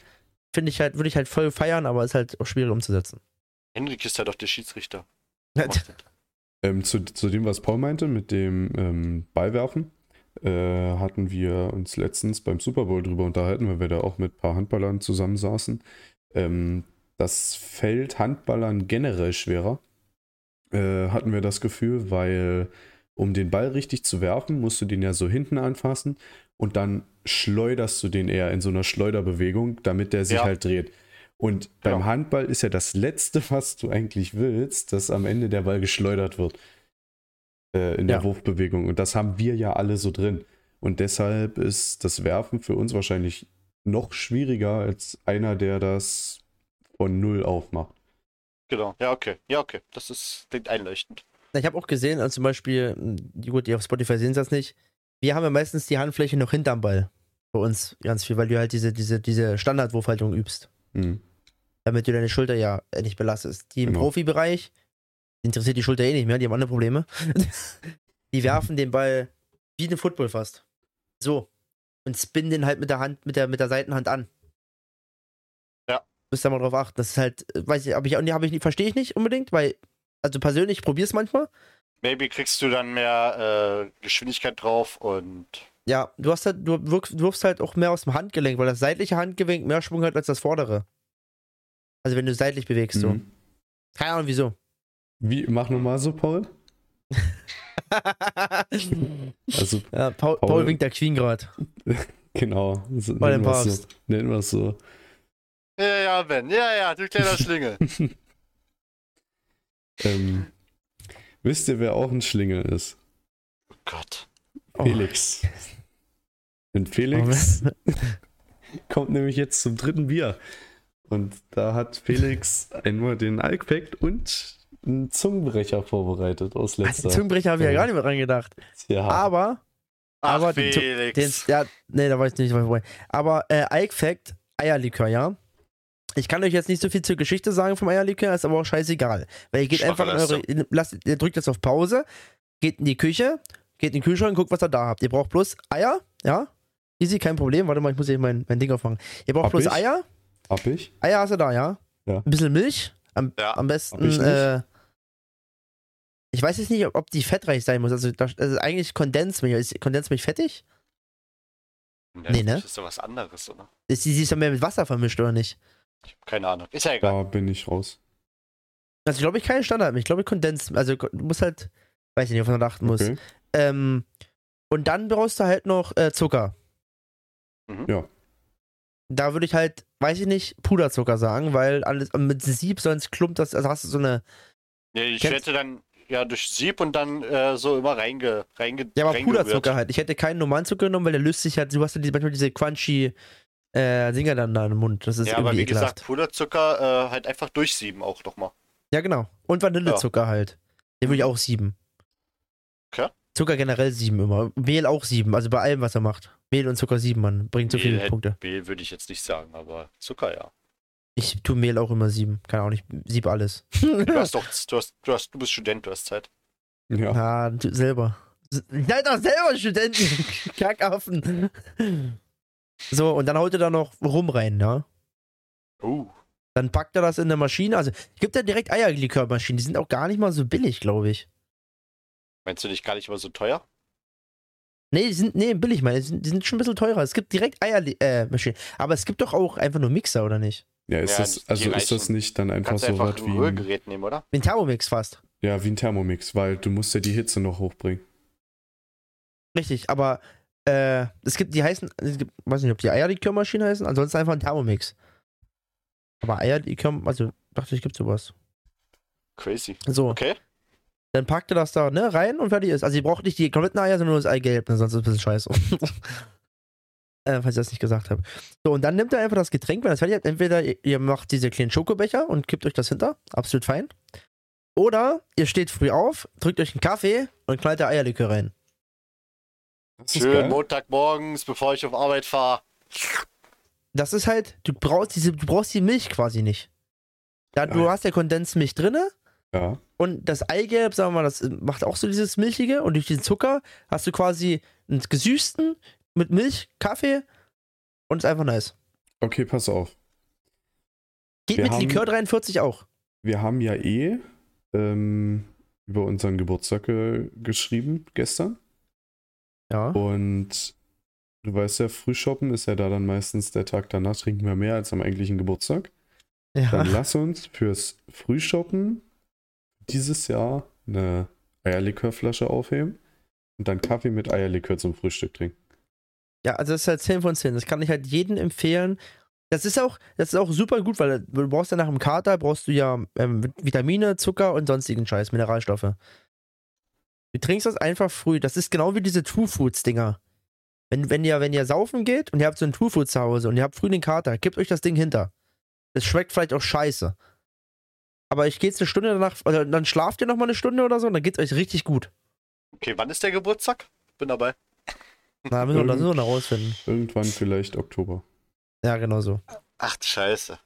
Speaker 2: finde ich halt, würde ich halt voll feiern, aber ist halt auch schwierig umzusetzen.
Speaker 3: Henrik ist ja doch der Schiedsrichter.
Speaker 1: Ähm, zu, zu dem, was Paul meinte, mit dem ähm, Ballwerfen, äh, hatten wir uns letztens beim Super Bowl drüber unterhalten, weil wir da auch mit ein paar Handballern zusammensaßen. Ähm, das fällt Handballern generell schwerer, äh, hatten wir das Gefühl, weil um den Ball richtig zu werfen, musst du den ja so hinten anfassen und dann schleuderst du den eher in so einer Schleuderbewegung, damit der sich
Speaker 3: Ja.
Speaker 1: halt dreht. Und beim
Speaker 3: Ja.
Speaker 1: Handball ist ja das Letzte, was du eigentlich willst, dass am Ende der Ball geschleudert wird. Äh, in der
Speaker 2: Ja.
Speaker 1: Wurfbewegung. Und das haben wir ja alle so drin. Und deshalb ist das Werfen für uns wahrscheinlich noch schwieriger als einer, der das von null aufmacht.
Speaker 3: Genau. Ja, okay. Ja, okay. Das ist klingt einleuchtend.
Speaker 2: Ich habe auch gesehen, also zum Beispiel, mh, gut, die auf Spotify sehen das nicht, wir haben ja meistens die Handfläche noch hinterm Ball. Bei uns ganz viel, weil du halt diese, diese, diese Standardwurfhaltung übst.
Speaker 1: Mhm.
Speaker 2: Damit du deine Schulter ja nicht belastest. Die im
Speaker 1: Genau.
Speaker 2: Profibereich die interessiert die Schulter eh nicht mehr, die haben andere Probleme. die werfen den Ball wie eine Football fast. So. Und spinnen den halt mit der Hand, mit der, mit der Seitenhand an.
Speaker 3: Ja.
Speaker 2: Müsst ihr mal drauf achten. Das ist halt, äh, weiß ich, hab ich, hab ich nicht, verstehe ich nicht unbedingt, weil, also persönlich, ich probiere es manchmal.
Speaker 3: Maybe kriegst du dann mehr äh, Geschwindigkeit drauf und
Speaker 2: Ja, du hast halt, du wirkst, du wirfst halt auch mehr aus dem Handgelenk, weil das seitliche Handgelenk mehr Schwung hat als das vordere. Also wenn du seitlich bewegst, so.
Speaker 1: Mhm.
Speaker 2: Keine Ahnung wieso.
Speaker 1: Wie, mach nochmal so, Paul. Also,
Speaker 2: ja, Paul,
Speaker 1: Paul-
Speaker 2: Paul winkt der Queen gerade.
Speaker 1: genau. So,
Speaker 2: Bei dem
Speaker 1: nennen wir's so.
Speaker 2: Papst.
Speaker 1: Nennen wir es so.
Speaker 3: Ja, ja, Ben. Ja, ja, du kleiner Schlingel.
Speaker 1: Ähm, wisst ihr, wer auch ein Schlingel ist?
Speaker 3: Oh Gott.
Speaker 2: Oh.
Speaker 1: Felix. Denn Felix kommt nämlich jetzt zum dritten Bier. Und da hat Felix einmal den Alkpekt und einen Zungenbrecher vorbereitet aus letzter.
Speaker 2: Zungenbrecher habe ich ja gar nicht mehr dran gedacht.
Speaker 1: Ja,
Speaker 2: Aber
Speaker 3: Ach,
Speaker 2: Aber den-
Speaker 3: Felix.
Speaker 2: Den, ja, nee, da weiß ich nicht, was ich wollte. Aber äh, Ike Fact, Eierlikör, ja. Ich kann euch jetzt nicht so viel zur Geschichte sagen vom Eierlikör, ist aber auch scheißegal. Weil ihr geht
Speaker 3: Schwache
Speaker 2: einfach in eure, in, lasst, ihr drückt jetzt auf Pause, geht in die Küche, geht in den Kühlschrank und guckt, was ihr da habt. Ihr braucht bloß Eier, ja. Easy, kein Problem. Warte mal, ich muss hier mein, mein Ding aufmachen. Ihr braucht
Speaker 1: Hab
Speaker 2: bloß
Speaker 1: ich.
Speaker 2: Eier.
Speaker 1: Hab ich?
Speaker 2: Eier hast du da, ja?
Speaker 1: Ja.
Speaker 2: Ein bisschen Milch. Am,
Speaker 3: Ja.
Speaker 2: am
Speaker 1: Hab
Speaker 2: besten,
Speaker 1: ich nicht.
Speaker 2: äh, ich weiß jetzt nicht, ob, ob die fettreich sein muss. Also, das, also eigentlich Kondensmilch. Ist Kondensmilch fettig? Nee, ne?
Speaker 3: Das ist doch was anderes, oder?
Speaker 2: Ist die, sie ist ja mehr mit Wasser vermischt, oder nicht?
Speaker 3: Keine Ahnung. Ist ja egal.
Speaker 1: Da bin ich raus.
Speaker 2: Also, ich glaube, ich keine Standardmilch. Ich glaube, Kondens. Also, du musst halt, weiß ich nicht, auf man achten muss.
Speaker 1: Okay.
Speaker 2: Ähm, und dann brauchst du halt noch äh, Zucker.
Speaker 3: Mhm.
Speaker 1: Ja.
Speaker 2: Da würde ich halt, weiß ich nicht, Puderzucker sagen, weil alles mit Sieb sonst klumpt das, also hast du so eine.
Speaker 3: Ja, ich
Speaker 2: Kennst-
Speaker 3: hätte dann ja durch Sieb und dann äh, so immer reinge, reinge,
Speaker 2: Ja, aber. Puderzucker halt. Ich hätte keinen normalen Zucker genommen, weil der löst sich halt, du hast ja die, manchmal diese crunchy äh, Dinger dann da im Mund. Das ist
Speaker 3: Ja, aber wie
Speaker 2: ekelhaft.
Speaker 3: gesagt, Puderzucker äh, halt einfach durchsieben auch nochmal.
Speaker 2: Ja, genau. Und Vanillezucker halt. Den würde ich auch sieben.
Speaker 3: Okay.
Speaker 2: Zucker generell sieben immer. Mehl auch sieben. Also bei allem, was er macht. Mehl und Zucker sieben, Mann. Bringt so
Speaker 3: Mehl
Speaker 2: viele
Speaker 3: hätte-
Speaker 2: Punkte.
Speaker 3: Mehl würde ich jetzt nicht sagen, aber Zucker ja.
Speaker 2: Ich tue Mehl auch immer sieben. Kann auch nicht. Sieb alles.
Speaker 3: Du hast doch, du hast, du hast, du bist Student, du hast Zeit.
Speaker 1: Ja.
Speaker 2: Ja, du selber. Seid doch selber Studenten. Kackaffen. So, und dann haut er da noch rum rein, ja.
Speaker 3: Uh.
Speaker 2: Dann packt er das in der Maschine. Also, es gibt ja direkt Eierlikörmaschinen. Die sind auch gar nicht mal so billig, glaube ich.
Speaker 3: Meinst du nicht gar nicht immer so teuer?
Speaker 2: Nee, die sind, nee, billig, meine. Die sind, die sind schon ein bisschen teurer. Es gibt direkt Eiermaschinen. Aber es gibt doch auch einfach nur Mixer, oder nicht?
Speaker 1: Ja, ist
Speaker 3: Ja,
Speaker 1: das, also ist das nicht dann einfach so
Speaker 3: einfach
Speaker 1: was
Speaker 3: ein
Speaker 1: wie ein,
Speaker 3: Rührgerät nehmen, oder?
Speaker 2: Wie ein Thermomix fast.
Speaker 1: ja, wie ein Thermomix, weil du musst ja die Hitze noch hochbringen.
Speaker 2: Richtig, aber äh, es gibt, die heißen, es gibt, weiß nicht, ob die Eierlikörmaschinen heißen, ansonsten einfach ein Thermomix. Aber Eierlikör, also dachte ich, gibt sowas.
Speaker 3: Crazy.
Speaker 2: So,
Speaker 3: Okay.
Speaker 2: Dann packt er das da, ne, rein und fertig ist. Also ihr braucht nicht die kompletten Eier, sondern nur das Eigelb, ne, sonst ist es ein bisschen scheiße. äh, falls ich das nicht gesagt habe. So, und dann nimmt er einfach das Getränk, wenn er das fertig hat. Entweder ihr- ihr macht diese kleinen Schokobecher und kippt euch das hinter, absolut fein. Oder ihr steht früh auf, drückt euch einen Kaffee und knallt der Eierlikör rein.
Speaker 1: Das ist
Speaker 3: Schön. Montagmorgens, bevor ich auf Arbeit fahre.
Speaker 2: Das ist halt, du brauchst diese, du brauchst die Milch quasi nicht. Da, du hast ja Kondensmilch drinne
Speaker 1: Ja.
Speaker 2: Und das Eigelb, sagen wir mal, das macht auch so dieses Milchige und durch den Zucker hast du quasi einen gesüßten mit Milch, Kaffee und ist einfach nice.
Speaker 1: Okay, pass auf.
Speaker 2: Geht
Speaker 1: Wir
Speaker 2: mit
Speaker 1: haben-
Speaker 2: Likör 43 auch.
Speaker 1: Wir haben ja eh ähm, über unseren Geburtstag ge geschrieben gestern.
Speaker 2: Ja.
Speaker 1: Und du weißt ja, Frühshoppen ist ja da dann meistens der Tag danach, trinken wir mehr als am eigentlichen Geburtstag.
Speaker 2: ja.
Speaker 1: Dann lass uns fürs Frühshoppen dieses Jahr eine Eierlikörflasche aufheben und dann Kaffee mit Eierlikör zum Frühstück trinken.
Speaker 2: Ja, also das ist halt 10 von 10. Das kann ich halt jedem empfehlen. Das ist auch, das ist auch super gut, weil du brauchst ja nach dem Kater, brauchst du ja ähm, Vitamine, Zucker und sonstigen Scheiß, Mineralstoffe. Du trinkst das einfach früh. Das ist genau wie diese True Foods Dinger. Wenn, wenn ihr, wenn ihr saufen geht und ihr habt so ein True Food zu Hause und ihr habt früh den Kater, gebt euch das Ding hinter. Es schmeckt vielleicht auch scheiße. Aber ich gehe jetzt eine Stunde danach, oder dann schlaft ihr noch mal eine Stunde oder so und dann geht's euch richtig gut.
Speaker 3: Okay, wann ist der Geburtstag? Bin dabei.
Speaker 2: Na, müssen wir das noch rausfinden.
Speaker 1: Irgendwann vielleicht Oktober.
Speaker 2: Ja, genau so.
Speaker 3: Ach, scheiße.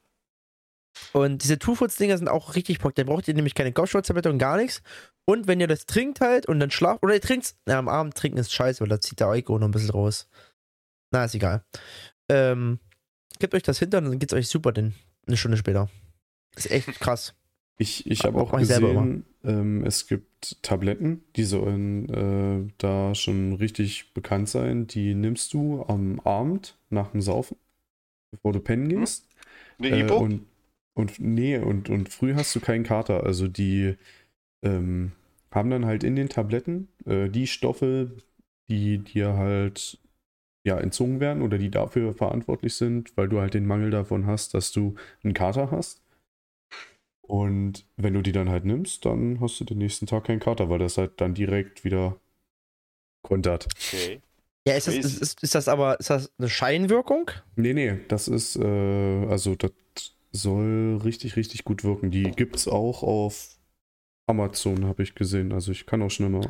Speaker 2: Und diese Two-Foods-Dinger sind auch richtig pock. Da braucht ihr nämlich keine Kopfschmerztablette und gar nichts. Und wenn ihr das trinkt halt und dann schlaft, oder ihr trinkt ja, am Abend trinken ist scheiße, weil da zieht der Alkohol noch ein bisschen raus. Na, ist egal. Ähm, gebt euch das hinter und dann geht's euch super, denn eine Stunde später. Ist echt krass.
Speaker 1: Ich, ich habe auch gesehen, ähm, es gibt Tabletten, die sollen äh, da schon richtig bekannt sein. Die nimmst du am Abend nach dem Saufen, bevor du pennen
Speaker 3: Hm?
Speaker 1: gehst.
Speaker 3: Eine
Speaker 1: Äh,
Speaker 3: Ibo?
Speaker 1: und, und nee, und, und früh hast du keinen Kater. Also die ähm, haben dann halt in den Tabletten äh, die Stoffe, die dir halt ja, entzogen werden oder die dafür verantwortlich sind, weil du halt den Mangel davon hast, dass du einen Kater hast. Und wenn du die dann halt nimmst, dann hast du den nächsten Tag keinen Kater, weil das halt dann direkt wieder kontert.
Speaker 3: Okay.
Speaker 2: Ja, ist das, ist, ist, ist das aber, ist das eine Scheinwirkung?
Speaker 1: Nee, nee, das ist, äh, also das soll richtig, richtig gut wirken. Die gibt's auch auf Amazon, habe ich gesehen. Also ich kann auch schnell mal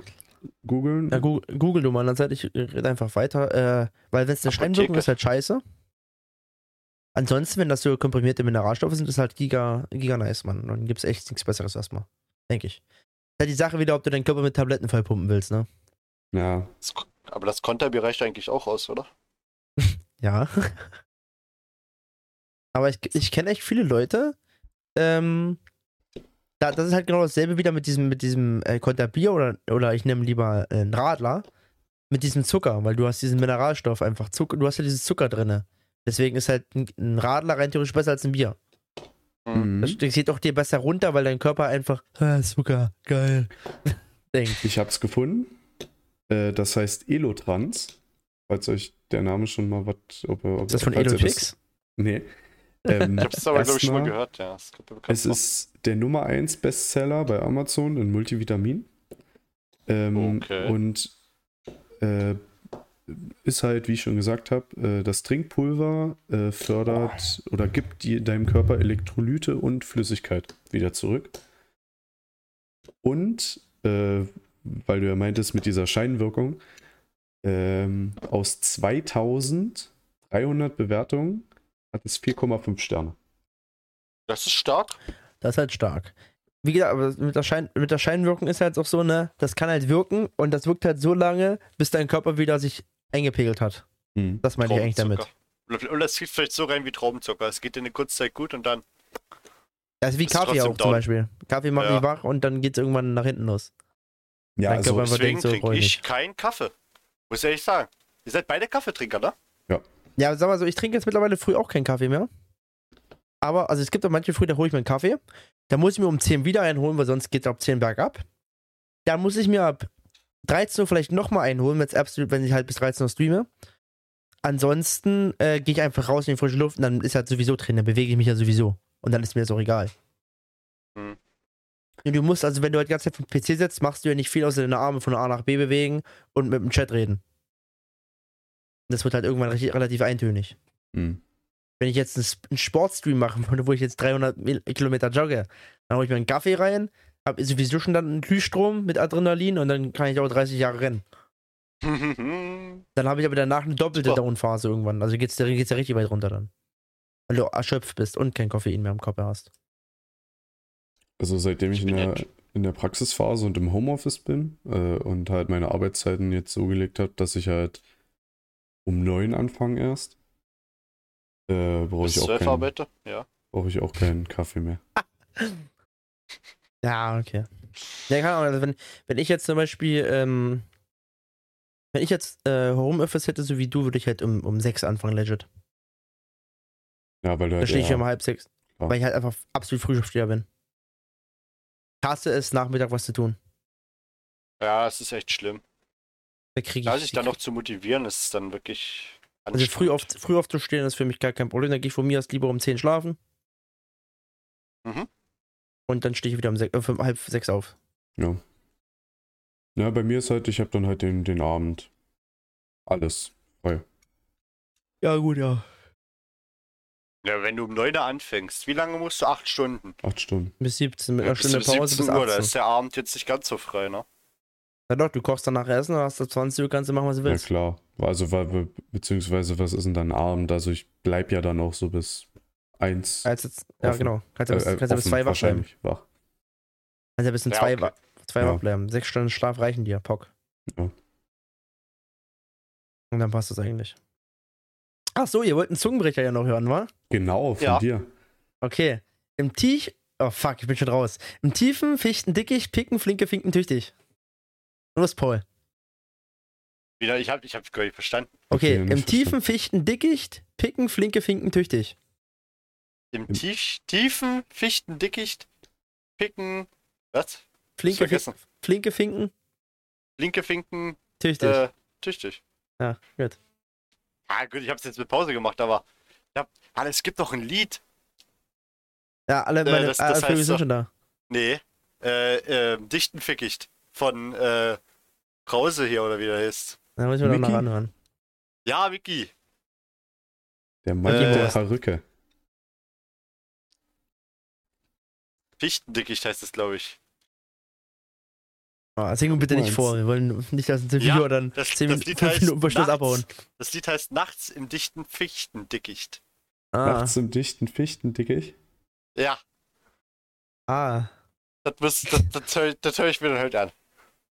Speaker 1: googeln.
Speaker 2: Ja, Google, Google du mal, dann seid ich red einfach weiter, äh, weil wenn es eine
Speaker 3: Apotheke.
Speaker 2: Scheinwirkung ist, halt scheiße. Ansonsten, wenn das so komprimierte Mineralstoffe sind, ist halt giga, giga nice, Mann. Dann gibt's echt nichts Besseres erstmal. Denke ich. Ist halt die Sache wieder, ob du deinen Körper mit Tabletten vollpumpen willst, ne?
Speaker 1: Ja,
Speaker 3: Das, aber das Konterbier reicht eigentlich auch aus, oder?
Speaker 2: Ja. Aber ich, ich kenne echt viele Leute, ähm, da, das ist halt genau dasselbe wieder mit diesem, mit diesem äh, Konterbier oder, oder ich nehme lieber äh, einen Radler mit diesem Zucker, weil du hast diesen Mineralstoff einfach, Zucker, du hast ja dieses Zucker drinne. Deswegen ist halt ein, Radler rein theoretisch besser als ein Bier.
Speaker 3: Mhm.
Speaker 2: Das, geht auch dir besser runter, weil dein Körper einfach, ah, Zucker, geil, denkt.
Speaker 1: ich hab's gefunden. Äh, das heißt Elotrans. Falls euch der Name schon mal was. Ob, ob,
Speaker 2: Ist das von Elotix?
Speaker 1: Nee. Ähm,
Speaker 3: Ich habe es aber, glaube ich, schon mal gehört, ja.
Speaker 1: Es ist der Nummer 1 Bestseller bei Amazon in Multivitamin. Ähm,
Speaker 3: Okay.
Speaker 1: Und äh, ist halt, wie ich schon gesagt habe, äh, das Trinkpulver äh, fördert oder gibt die, deinem Körper Elektrolyte und Flüssigkeit wieder zurück. Und, äh, weil du ja meintest mit dieser Scheinwirkung, ähm, aus 2300 Bewertungen hat es 4,5 Sterne.
Speaker 3: Das ist stark.
Speaker 2: Das ist halt stark. Wie gesagt, aber mit der, Schein, mit der Scheinwirkung ist halt auch so, ne, das kann halt wirken und das wirkt halt so lange, bis dein Körper wieder sich eingepegelt hat.
Speaker 1: Hm.
Speaker 2: Das meine ich eigentlich damit.
Speaker 3: Oder es geht vielleicht so rein wie Traubenzucker. Es geht in eine Kurzzeit gut und dann.
Speaker 2: Das ist wie
Speaker 3: Ist
Speaker 2: Kaffee auch zum
Speaker 3: down.
Speaker 2: Beispiel. Kaffee macht
Speaker 3: Ja.
Speaker 2: mich wach und dann geht's irgendwann nach hinten los.
Speaker 1: Ja, also
Speaker 3: Deswegen
Speaker 2: so,
Speaker 3: trinke
Speaker 2: ich
Speaker 3: keinen Kaffee. Muss ich ehrlich sagen. Ihr seid beide Kaffeetrinker, ne?
Speaker 2: Ja, sag mal so, ich trinke jetzt mittlerweile früh auch keinen Kaffee mehr. Aber, also es gibt auch manche früh, da hole ich mir einen Kaffee. Da muss ich mir um 10 wieder einen holen, weil sonst geht es ab 10 bergab. Da muss ich mir ab 13 Uhr vielleicht nochmal einen holen, wenn's absolut, wenn ich halt bis 13 Uhr streame. Ansonsten äh, gehe ich einfach raus in die frische Luft und dann ist halt sowieso drin, dann bewege ich mich ja sowieso. Und dann ist mir das auch egal.
Speaker 3: Hm.
Speaker 2: Und du musst, also wenn du halt die ganze Zeit vom PC sitzt, machst du ja nicht viel außer deine Arme von A nach B bewegen und mit dem Chat reden. Das wird halt irgendwann richtig, relativ eintönig.
Speaker 1: Hm.
Speaker 2: Wenn ich jetzt einen Sportstream machen würde, wo ich jetzt 300 Mil- Kilometer jogge, dann hole ich mir einen Kaffee rein, habe sowieso schon dann einen Glühstrom mit Adrenalin und dann kann ich auch 30 Jahre rennen. Dann habe ich aber danach eine doppelte
Speaker 3: Super.
Speaker 2: Downphase irgendwann. Also geht's, dir- geht's ja richtig weit runter dann. Weil du erschöpft bist und kein Koffein mehr im Körper hast.
Speaker 1: Also seitdem ich,
Speaker 3: Ich
Speaker 1: in, der, in der Praxisphase und im Homeoffice bin äh, und halt meine Arbeitszeiten jetzt so gelegt habe, dass ich halt um neun anfange erst, äh, brauche ich, auch keinen-?
Speaker 3: Ja.
Speaker 1: brauch ich auch keinen Kaffee mehr.
Speaker 2: Ja, okay. Ja, keine Ahnung, also wenn, wenn ich jetzt zum Beispiel, ähm, wenn ich jetzt äh, Homeoffice hätte, so wie du, würde ich halt um, um sechs anfangen, legit.
Speaker 1: Ja, weil du
Speaker 2: Da
Speaker 1: halt,
Speaker 2: stehe ich
Speaker 1: ja,
Speaker 2: um halb sechs.
Speaker 1: klar.
Speaker 2: Weil ich halt einfach absolut Frühaufsteher bin. Ich hasse es, Nachmittag was zu tun.
Speaker 3: Ja, es ist echt schlimm.
Speaker 2: Da kriege ich.
Speaker 3: Da sich dann noch zu motivieren, ist es dann wirklich.
Speaker 2: also früh, auf, früh aufzustehen ist für mich gar kein Problem. Dann gehe ich von mir aus lieber um 10 schlafen.
Speaker 3: Mhm.
Speaker 2: Und dann stehe ich wieder um, sech, äh, um halb sechs auf.
Speaker 1: ja. Ja, bei mir ist halt, ich habe dann halt den, den Abend alles frei.
Speaker 2: Ja, gut, ja.
Speaker 3: Ja, wenn du um 9 Uhr anfängst, wie lange musst du? Acht Stunden.
Speaker 1: Acht Stunden.
Speaker 2: Bis 17 mit einer
Speaker 3: Bis
Speaker 2: Stunde
Speaker 3: zu
Speaker 2: Pause bis
Speaker 3: 17 Uhr, da
Speaker 2: 18.
Speaker 3: ist der Abend jetzt nicht ganz so frei, ne?
Speaker 2: Ja doch, du kochst danach Essen, dann hast du 20 Uhr, kannst du machen, was du
Speaker 1: Ja
Speaker 2: willst.
Speaker 1: klar. Also, weil, wir- beziehungsweise, was ist denn dann Abend? Also ich bleib ja dann auch so bis eins.
Speaker 2: Als jetzt, ja,
Speaker 1: Offen.
Speaker 2: genau. Kannst ja bis,
Speaker 1: äh,
Speaker 2: kannst ja bis zwei wach bleiben.
Speaker 1: wahrscheinlich wach.
Speaker 2: Kannst ja bis um
Speaker 3: Ja,
Speaker 2: zwei,
Speaker 3: okay.
Speaker 2: zwei
Speaker 1: Ja.
Speaker 2: wach bleiben. Sechs Stunden Schlaf reichen dir, Pock.
Speaker 1: Ja.
Speaker 2: Und dann passt das eigentlich. Ach so, ihr wollt einen Zungenbrecher ja noch hören, wa?
Speaker 1: Genau, von
Speaker 3: Ja.
Speaker 1: dir.
Speaker 2: Okay. Im Tief. Oh fuck, ich bin schon raus. Im tiefen Fichten dickicht, picken, flinke, finken, tüchtig. Los, Paul.
Speaker 3: Wieder, ich hab, ich hab gar nicht verstanden.
Speaker 2: Okay,
Speaker 1: Okay,
Speaker 2: im tiefen Fichten dickicht, picken, flinke, finken, tüchtig.
Speaker 3: Im
Speaker 1: Im-
Speaker 3: tief, tiefen Fichtendickicht picken. Was?
Speaker 2: Flinke,
Speaker 3: vergessen.
Speaker 2: Flinke, finken,
Speaker 3: Linke Finken,
Speaker 2: tüchtig.
Speaker 3: äh, tüchtig.
Speaker 2: Ja, gut.
Speaker 3: Ah, gut, ich hab's jetzt mit Pause gemacht, aber. Ich hab, ah, es gibt doch ein Lied.
Speaker 2: Ja, alle
Speaker 3: Äh,
Speaker 2: meine
Speaker 3: das-
Speaker 2: alle
Speaker 3: das
Speaker 2: Vögel
Speaker 3: heißt
Speaker 2: sind schon da.
Speaker 3: Nee. Äh, äh, Dichten Fickicht. Von, äh, Krause hier, oder wie der heißt.
Speaker 2: Da muss ich mir noch
Speaker 1: Mickey?
Speaker 2: anhören.
Speaker 3: Ja, Vicky.
Speaker 1: Der Mann
Speaker 3: Äh,
Speaker 1: der Perücke.
Speaker 3: Fichtendickicht heißt es, glaube ich.
Speaker 2: Ah, sing bitte nicht vor. Wir wollen nicht, dass ein
Speaker 3: Ja,
Speaker 2: Interviewer dann
Speaker 3: das-
Speaker 2: 10
Speaker 3: das
Speaker 2: Minuten,
Speaker 3: Lied
Speaker 2: 5
Speaker 3: heißt
Speaker 2: Minuten
Speaker 3: Nachts.
Speaker 2: abhauen.
Speaker 3: Das Lied heißt Nachts im dichten Fichtendickicht.
Speaker 2: Ah,
Speaker 1: Nachts im dichten Fichtendickicht.
Speaker 3: Ja,
Speaker 2: ah,
Speaker 3: das, muss, das, das, höre, höre ich mir dann heute an.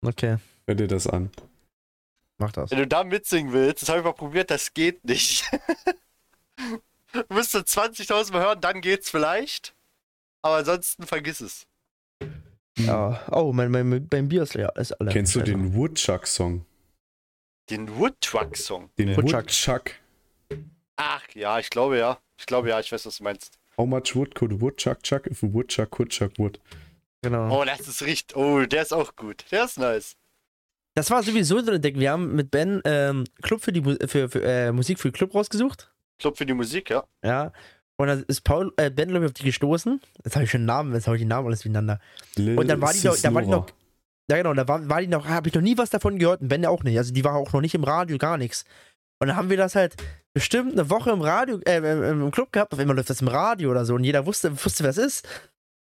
Speaker 2: okay.
Speaker 1: Hör dir das an.
Speaker 2: Mach das.
Speaker 3: Wenn du da mitsingen willst, das habe ich mal probiert, das geht nicht. du musst so 20.000 Mal hören, dann geht's vielleicht. Aber ansonsten vergiss es.
Speaker 2: Ja. Oh, mein, mein, mein Bier ist leer. Ist alle.
Speaker 1: Kennst du
Speaker 2: Scheiße.
Speaker 1: den Woodchuck-Song?
Speaker 3: Den Woodtruck-Song.
Speaker 1: Den.
Speaker 2: Woodchuck.
Speaker 1: Woodchuck.
Speaker 3: Ach ja, ich glaube ja. Ich glaube ja, ich weiß, was du meinst.
Speaker 1: How much wood could a woodchuck chuck if a woodchuck could chuck wood?
Speaker 2: Genau.
Speaker 3: Oh, das ist richtig. Oh, der ist auch gut. Der ist nice.
Speaker 2: Das war sowieso so ein Ding. Wir haben mit Ben ähm, Club für die für, für, äh, Musik für Club rausgesucht.
Speaker 3: Club für die Musik, ja.
Speaker 2: Ja. Und dann ist Paul, äh, Ben, glaube ich, auf die gestoßen. Jetzt habe ich schon einen Namen, jetzt habe ich die Namen alles miteinander.
Speaker 1: Lil
Speaker 2: Und dann war die noch- da war die noch- Ja, genau, da war, war die noch, habe ich noch nie was davon gehört und Ben ja auch nicht. Also die war auch noch nicht im Radio, gar nichts. Und dann haben wir das halt bestimmt eine Woche im Radio, äh, im im Club gehabt, auf einmal läuft das im Radio oder so und jeder wusste, wusste, was ist.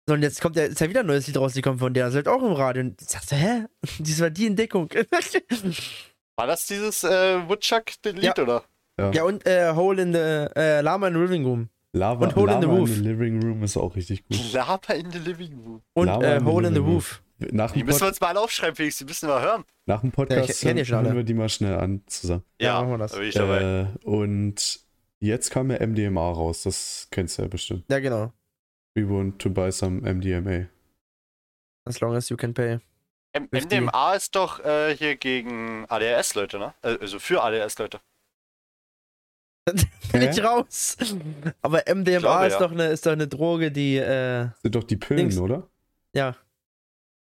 Speaker 2: So, und jetzt kommt ja, ist ja wieder ein neues Lied rausgekommen von der, das läuft auch im Radio. Und ich dachte, hä? Das war die Entdeckung.
Speaker 3: War das dieses äh, Woodchuck-Lied,
Speaker 2: Ja.
Speaker 3: oder?
Speaker 2: ja, und äh, Hole in the, äh, Lama in the Living Room.
Speaker 1: Lava,
Speaker 2: und Hole in the
Speaker 1: Lava
Speaker 2: Roof.
Speaker 1: in the Living Room ist auch richtig gut.
Speaker 3: Lava in the Living Room.
Speaker 2: Und äh,
Speaker 1: in
Speaker 2: Hole in the
Speaker 1: Room.
Speaker 2: Roof.
Speaker 1: Nach
Speaker 3: Die
Speaker 1: dem,
Speaker 3: müssen wir uns mal alle aufschreiben, Felix. Die müssen wir hören.
Speaker 1: nach dem
Speaker 2: Ja,
Speaker 1: Podcast
Speaker 2: ich schon
Speaker 1: hören wir die mal schnell an zusammen.
Speaker 2: Ja, machen wir das.
Speaker 3: Da bin ich dabei.
Speaker 1: Äh, und jetzt kam ja MDMA raus, das kennst du ja bestimmt.
Speaker 2: Ja, genau.
Speaker 1: We want to buy some MDMA.
Speaker 2: As long as you can pay.
Speaker 3: M MDMA ist doch äh, hier gegen ADHS-Leute, ne? Äh, Also für ADHS-Leute.
Speaker 2: Bin ich raus. Aber MDMA
Speaker 3: glaube,
Speaker 2: ist,
Speaker 3: ja.
Speaker 2: doch eine, ist doch eine Droge, die, äh,
Speaker 1: Sind doch die Pillen,
Speaker 2: Dings.
Speaker 1: oder?
Speaker 2: ja.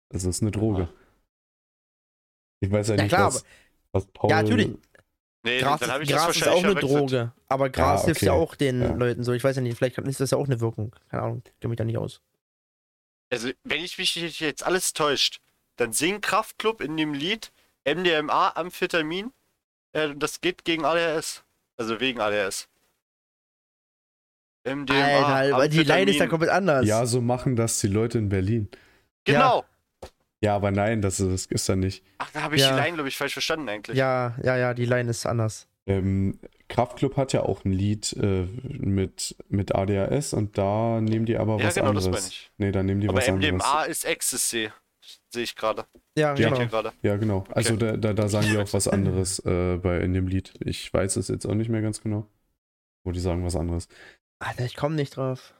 Speaker 1: Also es ist eine Droge. Ich weiß ja
Speaker 2: Ja,
Speaker 1: nicht,
Speaker 2: klar,
Speaker 1: was, was Paul...
Speaker 2: Ja, natürlich.
Speaker 3: Nee,
Speaker 2: Gras,
Speaker 3: dann habe ich
Speaker 2: Gras
Speaker 3: das
Speaker 2: ist auch eine. Droge. Aber Gras
Speaker 1: Ja,
Speaker 2: hilft
Speaker 1: okay.
Speaker 2: ja auch den
Speaker 1: Ja.
Speaker 2: Leuten so. Ich weiß ja nicht, vielleicht ist das ja auch eine Wirkung. Keine Ahnung, kenne mich da nicht aus.
Speaker 3: Also, wenn ich mich jetzt alles täuscht, dann singt Kraftklub in dem Lied MDMA, Amphetamin. Äh, das geht gegen ADHS. Also wegen ADHS. MDMA.
Speaker 2: Alter, weil die Line ist da komplett anders.
Speaker 1: Ja, so machen das die Leute in Berlin.
Speaker 3: Genau.
Speaker 1: Ja, aber nein, das ist, das ist dann nicht.
Speaker 3: Ach, da habe ich
Speaker 2: Ja.
Speaker 3: die Line, glaube ich, falsch verstanden eigentlich.
Speaker 2: ja, ja, ja, die Line ist anders.
Speaker 1: Ähm, Kraftklub hat ja auch ein Lied äh, mit, mit ADHS und da nehmen die aber
Speaker 3: Ja,
Speaker 1: was
Speaker 3: genau, das
Speaker 1: anderes.
Speaker 3: meine ich.
Speaker 1: Nee, da nehmen die
Speaker 3: Aber
Speaker 1: was
Speaker 3: MDMA
Speaker 1: anderes.
Speaker 3: ist Ecstasy. Sehe ich gerade.
Speaker 2: Ja,
Speaker 3: Steht
Speaker 2: genau.
Speaker 1: Ja, genau. Also da, da, da sagen die auch was anderes äh, bei, in dem Lied. Ich weiß es jetzt auch nicht mehr ganz genau. Wo die sagen was anderes.
Speaker 2: Alter, ich komme nicht drauf.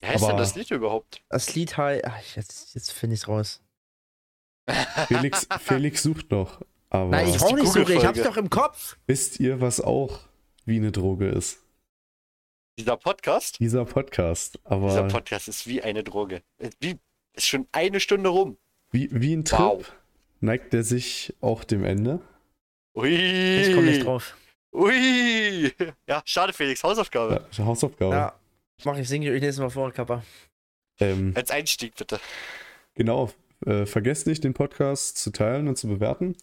Speaker 3: Wie heißt denn
Speaker 1: Aber-
Speaker 3: das Lied überhaupt?
Speaker 2: Das Lied halt. Ach, jetzt, jetzt finde ich's raus.
Speaker 1: Felix, Felix sucht noch. Aber
Speaker 2: Nein, ich brauche nicht suchen, ich hab's doch im Kopf.
Speaker 1: wisst ihr, was auch wie eine Droge ist?
Speaker 3: Dieser Podcast?
Speaker 1: Dieser Podcast. Aber
Speaker 3: Dieser Podcast ist wie eine Droge. Wie, ist schon eine Stunde rum.
Speaker 1: Wie, wie ein Trip
Speaker 3: Wow.
Speaker 1: neigt er sich auch dem Ende.
Speaker 3: Ui.
Speaker 2: Ich komme nicht drauf.
Speaker 3: Ui. Ja, schade, Felix. Hausaufgabe.
Speaker 1: Ja, Hausaufgabe.
Speaker 2: Ja, mach ich, singe ich euch nächstes Mal vor, Kappa.
Speaker 1: Ähm,
Speaker 3: Als Einstieg, bitte.
Speaker 1: genau. Äh, vergesst nicht, den Podcast zu teilen und zu bewerten.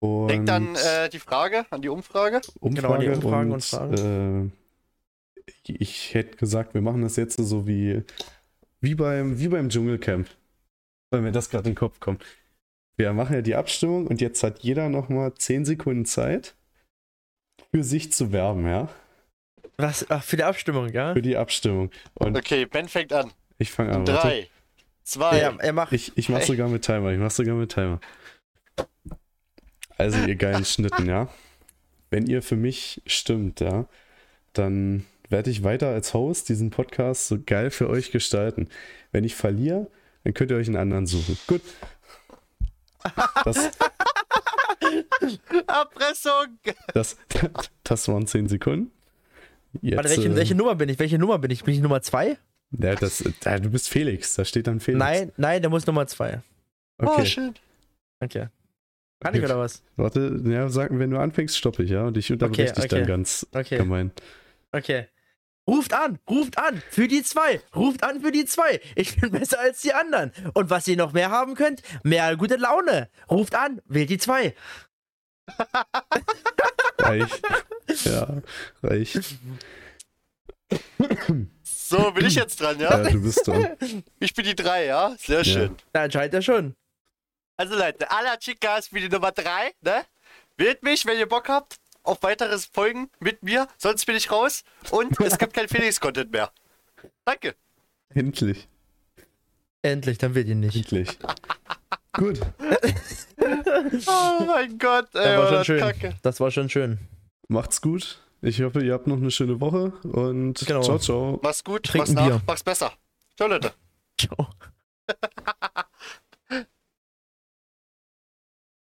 Speaker 1: Und
Speaker 3: Denkt an äh, die Frage, an die Umfrage.
Speaker 1: Umfrage
Speaker 2: Genau, die Umfragen
Speaker 1: und,
Speaker 2: und
Speaker 1: Äh, ich hätte gesagt, wir machen das jetzt so wie, wie, beim, wie beim Dschungelcamp. Weil mir das gerade in den Kopf kommt. Wir machen ja die Abstimmung und jetzt hat jeder nochmal 10 Sekunden Zeit, für sich zu werben, ja?
Speaker 2: Was? Ach, für die Abstimmung, ja?
Speaker 1: Für die Abstimmung. Und
Speaker 3: Okay, Ben fängt an.
Speaker 1: ich fange an. warte.
Speaker 3: Drei, zwei,
Speaker 2: Ja, er macht.
Speaker 1: Ich, ich mach
Speaker 3: Hey.
Speaker 1: sogar mit Timer, ich mach sogar mit Timer. Also, ihr geilen Schnitten, ja? Wenn ihr für mich stimmt, ja, dann werde ich weiter als Host diesen Podcast so geil für euch gestalten. Wenn ich verliere, dann könnt ihr euch einen anderen suchen. Gut. Das,
Speaker 3: Erpressung.
Speaker 1: das, das waren 10 Sekunden. Jetzt,
Speaker 2: Warte, welche,
Speaker 1: äh,
Speaker 2: welche Nummer bin ich? Welche Nummer bin ich? Bin ich Nummer 2?
Speaker 1: ja, das, ja, du bist Felix, da steht dann Felix.
Speaker 2: Nein, nein, der muss Nummer 2.
Speaker 3: Oh,
Speaker 1: Okay,
Speaker 3: schön.
Speaker 2: Okay. Kann ich oder was?
Speaker 1: warte, ja, sag, wenn du anfängst, stoppe ich, ja? Und ich unterbreche
Speaker 2: Okay,
Speaker 1: dich dann
Speaker 2: okay.
Speaker 1: ganz
Speaker 2: Okay,
Speaker 1: gemein.
Speaker 2: okay. Ruft an, ruft an, für die zwei, ruft an für die zwei. Ich bin besser als die anderen. Und was ihr noch mehr haben könnt, mehr gute Laune. Ruft an, wählt die zwei.
Speaker 1: Reich. Ja, reich.
Speaker 3: So, bin ich jetzt dran, ja?
Speaker 1: Ja, du bist dran.
Speaker 3: Ich bin die drei, ja? Sehr schön.
Speaker 2: Da entscheidet er schon.
Speaker 3: Also Leute, Alla Chicas wie die Nummer 3, ne? Wählt mich, wenn ihr Bock habt auf weiteres Folgen mit mir, sonst bin ich raus und es gibt kein Felix-Content mehr. Danke.
Speaker 1: Endlich.
Speaker 2: Endlich, dann wird ihn nicht.
Speaker 1: Endlich. Gut.
Speaker 3: Oh mein Gott, ey,
Speaker 2: Das war schon schön.
Speaker 3: Kacke.
Speaker 2: Das war schon schön.
Speaker 1: Macht's gut. Ich hoffe, ihr habt noch eine schöne Woche und
Speaker 2: Genau.
Speaker 1: ciao, ciao.
Speaker 3: Mach's gut,
Speaker 2: Trinken
Speaker 3: mach's nach,
Speaker 2: Bier.
Speaker 3: mach's besser. Ciao, Leute.
Speaker 2: Ciao.